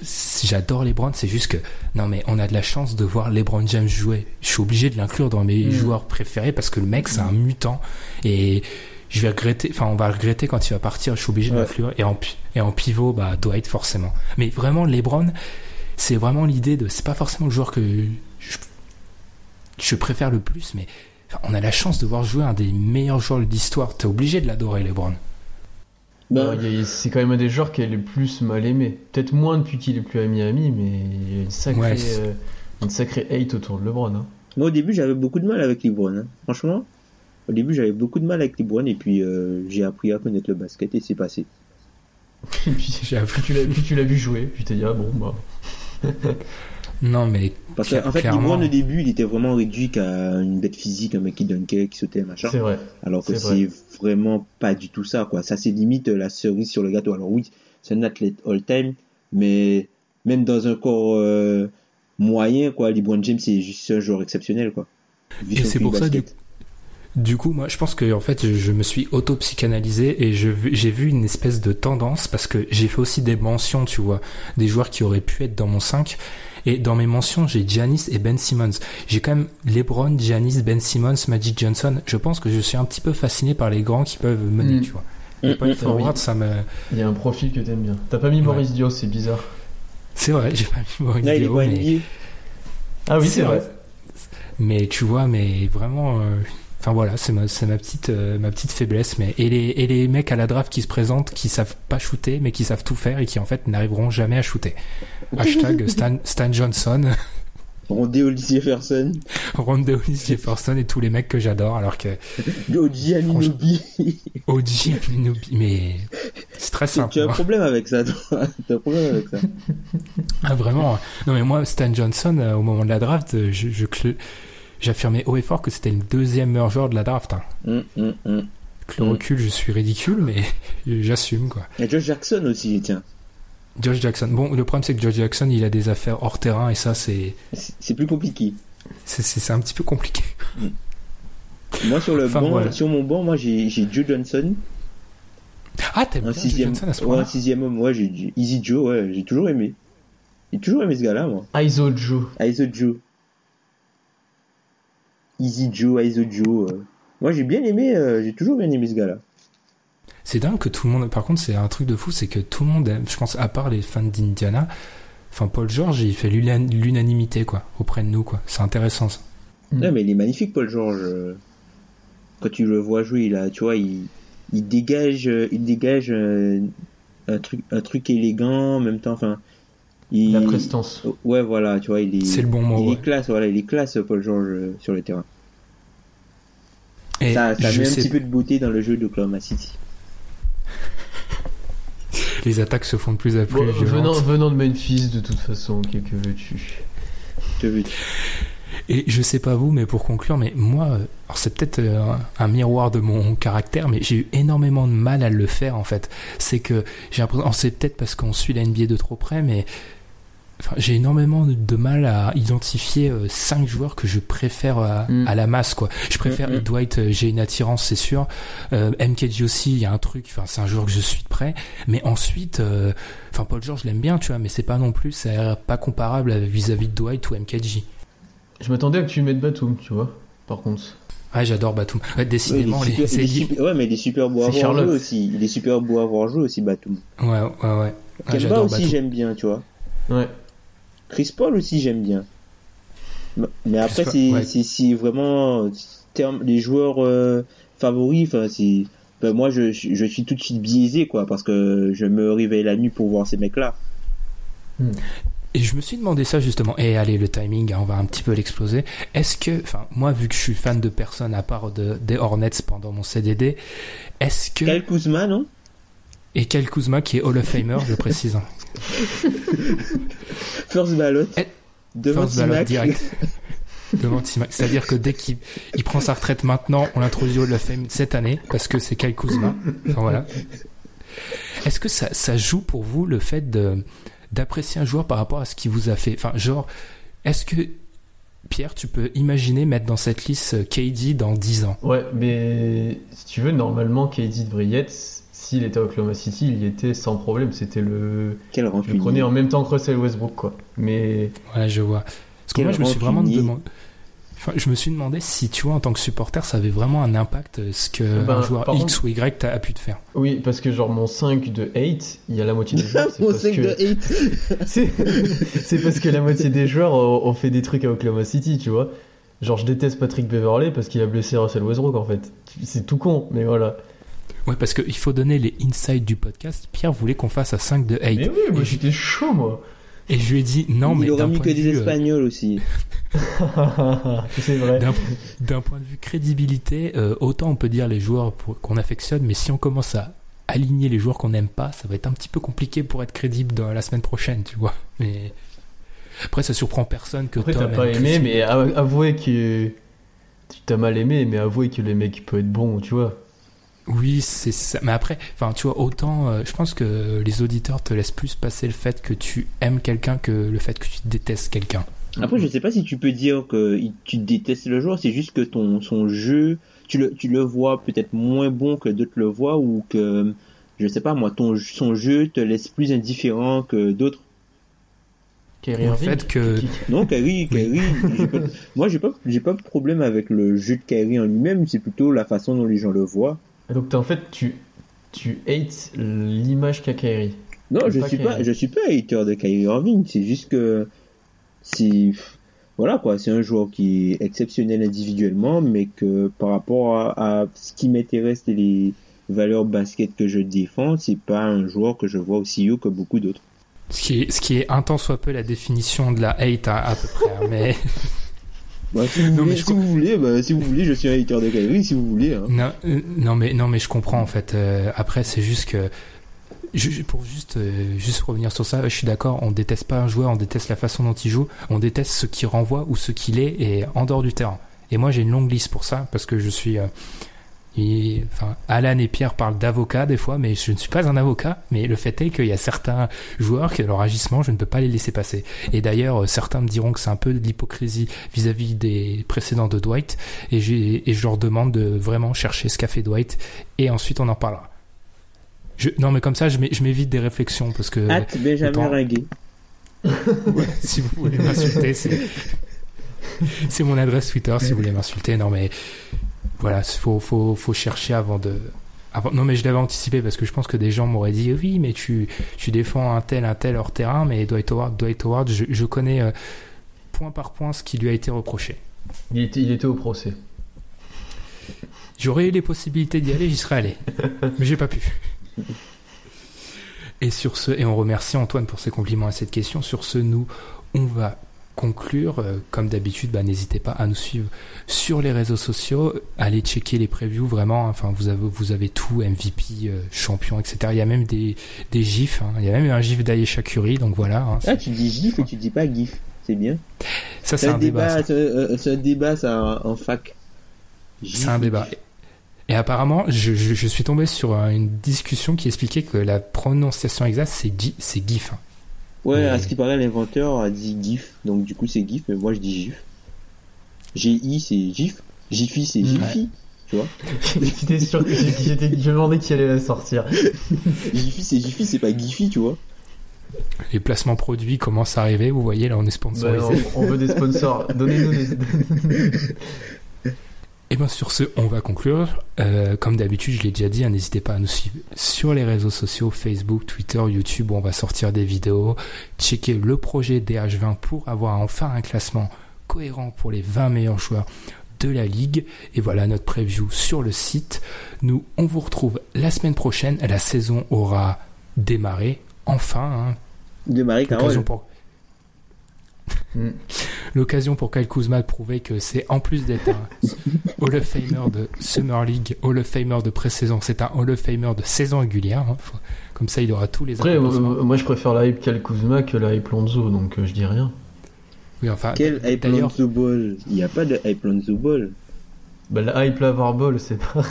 j'adore LeBron, c'est juste que non mais on a de la chance de voir LeBron James jouer. Je suis obligé de l'inclure dans mes Mm. joueurs préférés parce que le mec c'est un mutant et je vais regretter, enfin on va regretter quand il va partir. Je suis obligé de l'inclure et en et en pivot bah Dwight forcément. Mais vraiment LeBron, c'est vraiment l'idée de c'est pas forcément le joueur que je, je préfère le plus, mais on a la chance de voir jouer un des meilleurs joueurs de l'histoire. T'es obligé de l'adorer LeBron. Ben, y a- c'est quand même un des joueurs qui est le plus mal aimé. Peut-être moins depuis qu'il est plus à Miami, mais il y a une sacrée, Ouais, euh, une sacrée hate autour de LeBron. Hein. Moi, au début, j'avais beaucoup de mal avec LeBron. hein. Franchement, au début, j'avais beaucoup de mal avec LeBron et puis euh, j'ai appris à connaître le basket et c'est passé. Et puis, J'ai appris. tu l'as puis tu l'as vu jouer, puis tu t'es dit, ah bon, bah. Non mais Parce qu'en fait. LeBron, au début, il était vraiment réduit qu'à une bête physique, un mec qui dunkait, qui sautait, machin. C'est vrai. Alors que c'est vrai. c'est vraiment pas du tout ça, quoi. Ça, c'est limite la cerise sur le gâteau. Alors oui, c'est un athlète all-time, mais même dans un corps euh, moyen, quoi, LeBron James, c'est juste un joueur exceptionnel, quoi. Vu Et c'est pour ça, basket. Du coup, moi, je pense que en fait, je, je me suis auto-psychanalysé et je, j'ai vu une espèce de tendance parce que j'ai fait aussi des mentions, tu vois, des joueurs qui auraient pu être dans mon 5. Et dans mes mentions, j'ai Giannis et Ben Simmons. J'ai quand même LeBron, Giannis, Ben Simmons, Magic Johnson. Je pense que je suis un petit peu fasciné par les grands qui peuvent mener, Mm. tu vois. Les Mm, point mm, forward, ça me... Il y a un profil que t'aimes bien. T'as pas mis Maurice Dio, c'est bizarre. C'est vrai, j'ai pas mis Maurice Là, il est Dio, pas mais-. Ah oui, c'est vrai. Mais tu vois, mais vraiment, euh, enfin voilà, c'est ma, c'est ma petite, euh, ma petite faiblesse. Mais et les, et les mecs à la draft qui se présentent, qui savent pas shooter, mais qui savent tout faire et qui en fait n'arriveront jamais à shooter. Hashtag Stan, Stan Johnson, Rondé Hollis Jefferson, Ronde Hollis Jefferson et tous les mecs que j'adore, alors que Oji Anunoby. OG, Anunoby, mais c'est très simple. tu as un hein. problème avec ça, toi. T'as un problème avec ça. Ah vraiment Non mais moi, Stan Johnson, euh, au moment de la draft, euh, je, j'affirmais haut et fort que c'était le deuxième meilleur joueur de la draft. Hein. Hum, hum. Avec le Mm. recul, je suis ridicule, mais j'assume quoi. A Josh Jackson aussi, tiens. Josh Jackson. Bon, le problème c'est que Josh Jackson, il a des affaires hors terrain et ça, c'est C'est plus compliqué. c'est un petit peu compliqué. Moi, sur le Enfin, banc, voilà. sur mon banc, moi, j'ai j'ai Joe Johnson. Ah, t'aimes Un bien sixième, Johnson à ce ouais, un sixième homme, ouais, j'ai j'ai- Easy Joe, ouais, j'ai toujours aimé. J'ai toujours aimé ce gars-là, moi. ISO Joe. ISO Joe. Easy Joe, ISO Joe. euh. Moi, j'ai bien aimé, euh, j'ai toujours bien aimé ce gars-là. C'est dingue que tout le monde. Par contre, c'est un truc de fou, c'est que tout le monde aime. Je pense, à part les fans d'Indiana, enfin Paul George, il fait l'unan- l'unanimité quoi auprès de nous quoi. C'est intéressant ça. Mm. Non, mais il est magnifique, Paul George. euh. Quand tu le vois jouer, là, tu vois, il, il dégage, euh, il dégage euh, un truc, un truc élégant, en même temps, enfin. Il... La prestance. Ouais, voilà, tu vois, il est. C'est le bon mot. Il ouais. est classe, voilà, il est classe, Paul George, euh, sur le terrain. Et ça met un petit peu de beauté dans le jeu d'Oklahoma City. Les attaques se font de plus en plus Bon, venant, venant de Memphis, de toute façon, qu'est-ce que veux-tu? Je veux- Et je sais pas vous, mais pour conclure, mais moi, c'est peut-être euh, un, un miroir de mon caractère, mais j'ai eu énormément de mal à le faire en fait. C'est que j'ai l'impression, c'est peut-être parce qu'on suit la NBA de trop près, mais enfin, j'ai énormément de, mal à identifier euh, cinq joueurs que je préfère à, Mm. à la masse quoi. Je préfère Mm, mm. Dwight, euh, j'ai une attirance c'est sûr. Euh, MKG aussi, il y a un truc, enfin c'est un joueur que je suis de près. Mais ensuite, euh, enfin Paul George je l'aime bien, tu vois, mais c'est pas non plus, c'est pas comparable vis-à-vis de Dwight ou MKG. Je m'attendais à que tu mettes Batum, tu vois. Par contre. Ouais, j'adore Batum. Ouais, décidément, super- super- ouais, mais il est super beau à voir jouer aussi. Il est super beau à voir jouer aussi, Batum. Ouais, ouais, ouais. Ouais, Kemba aussi, j'aime bien, tu vois. Ouais. Chris Paul aussi, j'aime bien. Mais- après, c'est ouais. vraiment euh, terme, les joueurs euh, favoris. Enfin, ben, moi, je, je suis tout de suite biaisé, quoi, parce que je me réveille la nuit pour voir ces mecs-là. Et je me suis demandé ça justement. Et allez, le timing, hein, on va un petit peu l'exploser. Est-ce que, enfin, moi, vu que je suis fan de personne à part de, des Hornets pendant mon CDD, est-ce que Kyle Kuzma, non? Et Kyle Kuzma qui est Hall of Famer, je précise. First ballot. Eh, Devant First ballot direct. Devant. C'est-à-dire que dès qu'il il prend sa retraite maintenant, on l'introduit au Hall of Fame cette année parce que c'est Kyle Kuzma. Enfin voilà. Est-ce que ça, ça joue pour vous le fait de d'apprécier un joueur par rapport à ce qu'il vous a fait? Enfin, genre, est-ce que Pierre, tu peux imaginer mettre dans cette liste euh, KD dans 10 ans? Ouais, mais si tu veux, normalement, KD devrait y être. S'il était à Oklahoma City, il y était sans problème. C'était le. Quel Je le rancunier. prenais en même temps que Russell Westbrook, quoi. Mais. Ouais, je vois. Parce que Quel moi, je me suis vraiment demandé. Enfin, je me suis demandé si, tu vois, en tant que supporter, ça avait vraiment un impact euh, ce que Ben, un joueur par X contre- ou Y a, a pu te faire. Oui, parce que genre mon 5 de 8, il y a la moitié des joueurs. c'est Mon parce 5 que- de hate. C'est c'est parce que la moitié des joueurs ont, ont fait des trucs à Oklahoma City, tu vois. Genre, je déteste Patrick Beverley parce qu'il a blessé Russell Westbrook, en fait. C'est tout con, mais voilà. Ouais, parce qu'il faut donner les insights du podcast. Pierre voulait qu'on fasse à 5 de 8. Mais oui, moi j'étais chaud, moi. et je lui ai dit non, mais il aura d'un mis point, que de des vue, euh, Espagnols aussi. c'est vrai. d'un d'un point de vue crédibilité, euh, autant on peut dire les joueurs pour- qu'on affectionne, mais si on commence à aligner les joueurs qu'on n'aime pas, ça va être un petit peu compliqué pour être crédible dans la semaine prochaine, tu vois. Mais après, ça surprend personne que Après, Tom t'as pas aimé, Chris mais av- avouez que. Tu t'as mal aimé, mais avouez que les mecs peuvent être bons, tu vois. Oui, c'est ça. Mais après, enfin, tu vois, autant, euh, je pense que les auditeurs te laissent plus passer le fait que tu aimes quelqu'un que le fait que tu détestes quelqu'un. Après, je sais pas si tu peux dire que tu détestes le joueur, c'est juste que ton son jeu, tu le, tu le vois peut-être moins bon que d'autres le voient ou que, je sais pas moi, ton, son jeu te laisse plus indifférent que d'autres. Irving, fait que- Non, Kyrie, Kyrie, j'ai pas- moi j'ai pas, j'ai pas de problème avec le jeu de Kyrie en lui-même, c'est plutôt la façon dont les gens le voient. Donc, en fait, tu, tu hates l'image qu'a Kyrie. Non, je pas suis pas, je suis pas hater de Kyrie Irving. C'est juste que c'est, voilà quoi, c'est un joueur qui est exceptionnel individuellement, mais que par rapport à, à ce qui m'intéresse et les valeurs basket que je défends, c'est pas un joueur que je vois aussi haut que beaucoup d'autres. Ce qui est, ce qui est un tant soit peu la définition de la hate à, à peu près. hein, mais Bah, si vous Non, voulez, mais je si vous voulez, bah, si vous voulez, je suis un hater de Kyrie, si vous voulez. Hein. non, euh, non, mais non, mais je comprends en fait. Euh, après, c'est juste que je- pour juste euh, juste revenir sur ça, je suis d'accord. On déteste pas un joueur, on déteste la façon dont il joue, on déteste ce qu'il renvoie ou ce qu'il est et en dehors du terrain. Et moi, j'ai une longue liste pour ça parce que je suis. Enfin, Alan et Pierre parlent d'avocat des fois, mais je ne suis pas un avocat. Mais le fait est qu'il y a certains joueurs que leur agissement, je ne peux pas les laisser passer. Et d'ailleurs, euh, certains me diront que c'est un peu de l'hypocrisie vis-à-vis des précédents de Dwight. Et, j'ai- et je leur demande de vraiment chercher ce qu'a fait Dwight. Et ensuite, on en parlera. Je, non, mais comme ça, je m'é- je m'évite des réflexions parce que At Benjamin Ringuet. si vous voulez m'insulter, c'est c'est mon adresse Twitter si vous voulez m'insulter. Non, mais voilà, faut faut faut chercher avant de. Avant... Non, mais je l'avais anticipé parce que je pense que des gens m'auraient dit oui, mais tu tu défends un tel un tel hors terrain, mais Dwight Howard, Dwight Howard, je, je connais euh, point par point ce qui lui a été reproché. Il était, il était au procès. J'aurais eu les possibilités d'y aller, j'y serais allé. Mais j'ai pas pu. Et sur ce, et on remercie Antoine pour ses compliments à cette question. Sur ce, nous, on va conclure. Euh, Comme d'habitude, bah, n'hésitez pas à nous suivre sur les réseaux sociaux. Allez checker les previews, vraiment. Enfin, vous avez, vous avez tout, MVP, euh, champion, etc. Il y a même des, des gifs. hein. Il y a même un gif d'Ayesha Curry, donc voilà. hein. Ah, tu dis GIF et tu dis pas GIF. c'est bien. Ça, C'est un, un débat. débat, ça. c'est euh, c'est un débat ça en fac. C'est un débat. Et apparemment, je, je, je suis tombé sur une discussion qui expliquait que la prononciation exacte, c'est GIF. hein. Ouais, Mais- à ce qui paraît, l'inventeur a dit GIF, donc du coup c'est GIF, mais moi je dis GIF. GI c'est GIF, Jiffy c'est Mm. Jiffy, tu vois. J'étais sûr que j'étais- je me demandais qui allait la sortir. Jiffy c'est Jiffy, c'est pas Giffy, tu vois. Les placements produits commencent à arriver. Vous voyez, là, on est Bah, sponsorisé. on, on veut des sponsors. Donnez-nous des. Et bien sur ce, on va conclure. Euh, comme d'habitude, je l'ai déjà dit, hein, n'hésitez pas à nous suivre sur les réseaux sociaux, Facebook, Twitter, YouTube, où on va sortir des vidéos. Checker le projet DH20 pour avoir enfin un classement cohérent pour les 20 meilleurs joueurs de la ligue. Et voilà notre preview sur le site. Nous, on vous retrouve la semaine prochaine. La saison aura démarré. Enfin, hein, Marie l'occasion Carole. pour Mm. l'occasion pour Kyle Kuzma de prouver que c'est en plus d'être un Hall of Famer de Summer League, Hall of Famer de pré-saison, c'est un Hall of Famer de saison régulière. hein. Faut- Comme ça, il aura tous les Après, euh, accomplissements. moi je préfère la hype Cal Kuzma que la hype Lonzo, donc euh, je dis rien. Oui, enfin, Quel hype Lonzo Ball? Il n'y a pas de hype Lonzo Ball. Bah, la hype Lavar Ball, c'est pas.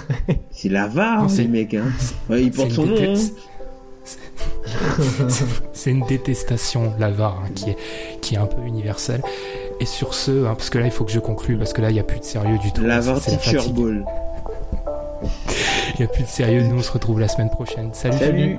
C'est la VAR, Non, hein, c'est- les mecs. Hein. Ouais, il c'est porte son nom. hein. c'est une détestation, la VAR, hein, qui, est, qui est un peu universelle. Et sur ce, hein, parce que là, il faut que je conclue, parce que là, il n'y a plus de sérieux du tout. La VAR Teacher. Ball. Il n'y a plus de sérieux. Nous, on se retrouve la semaine prochaine. Salut. Salut.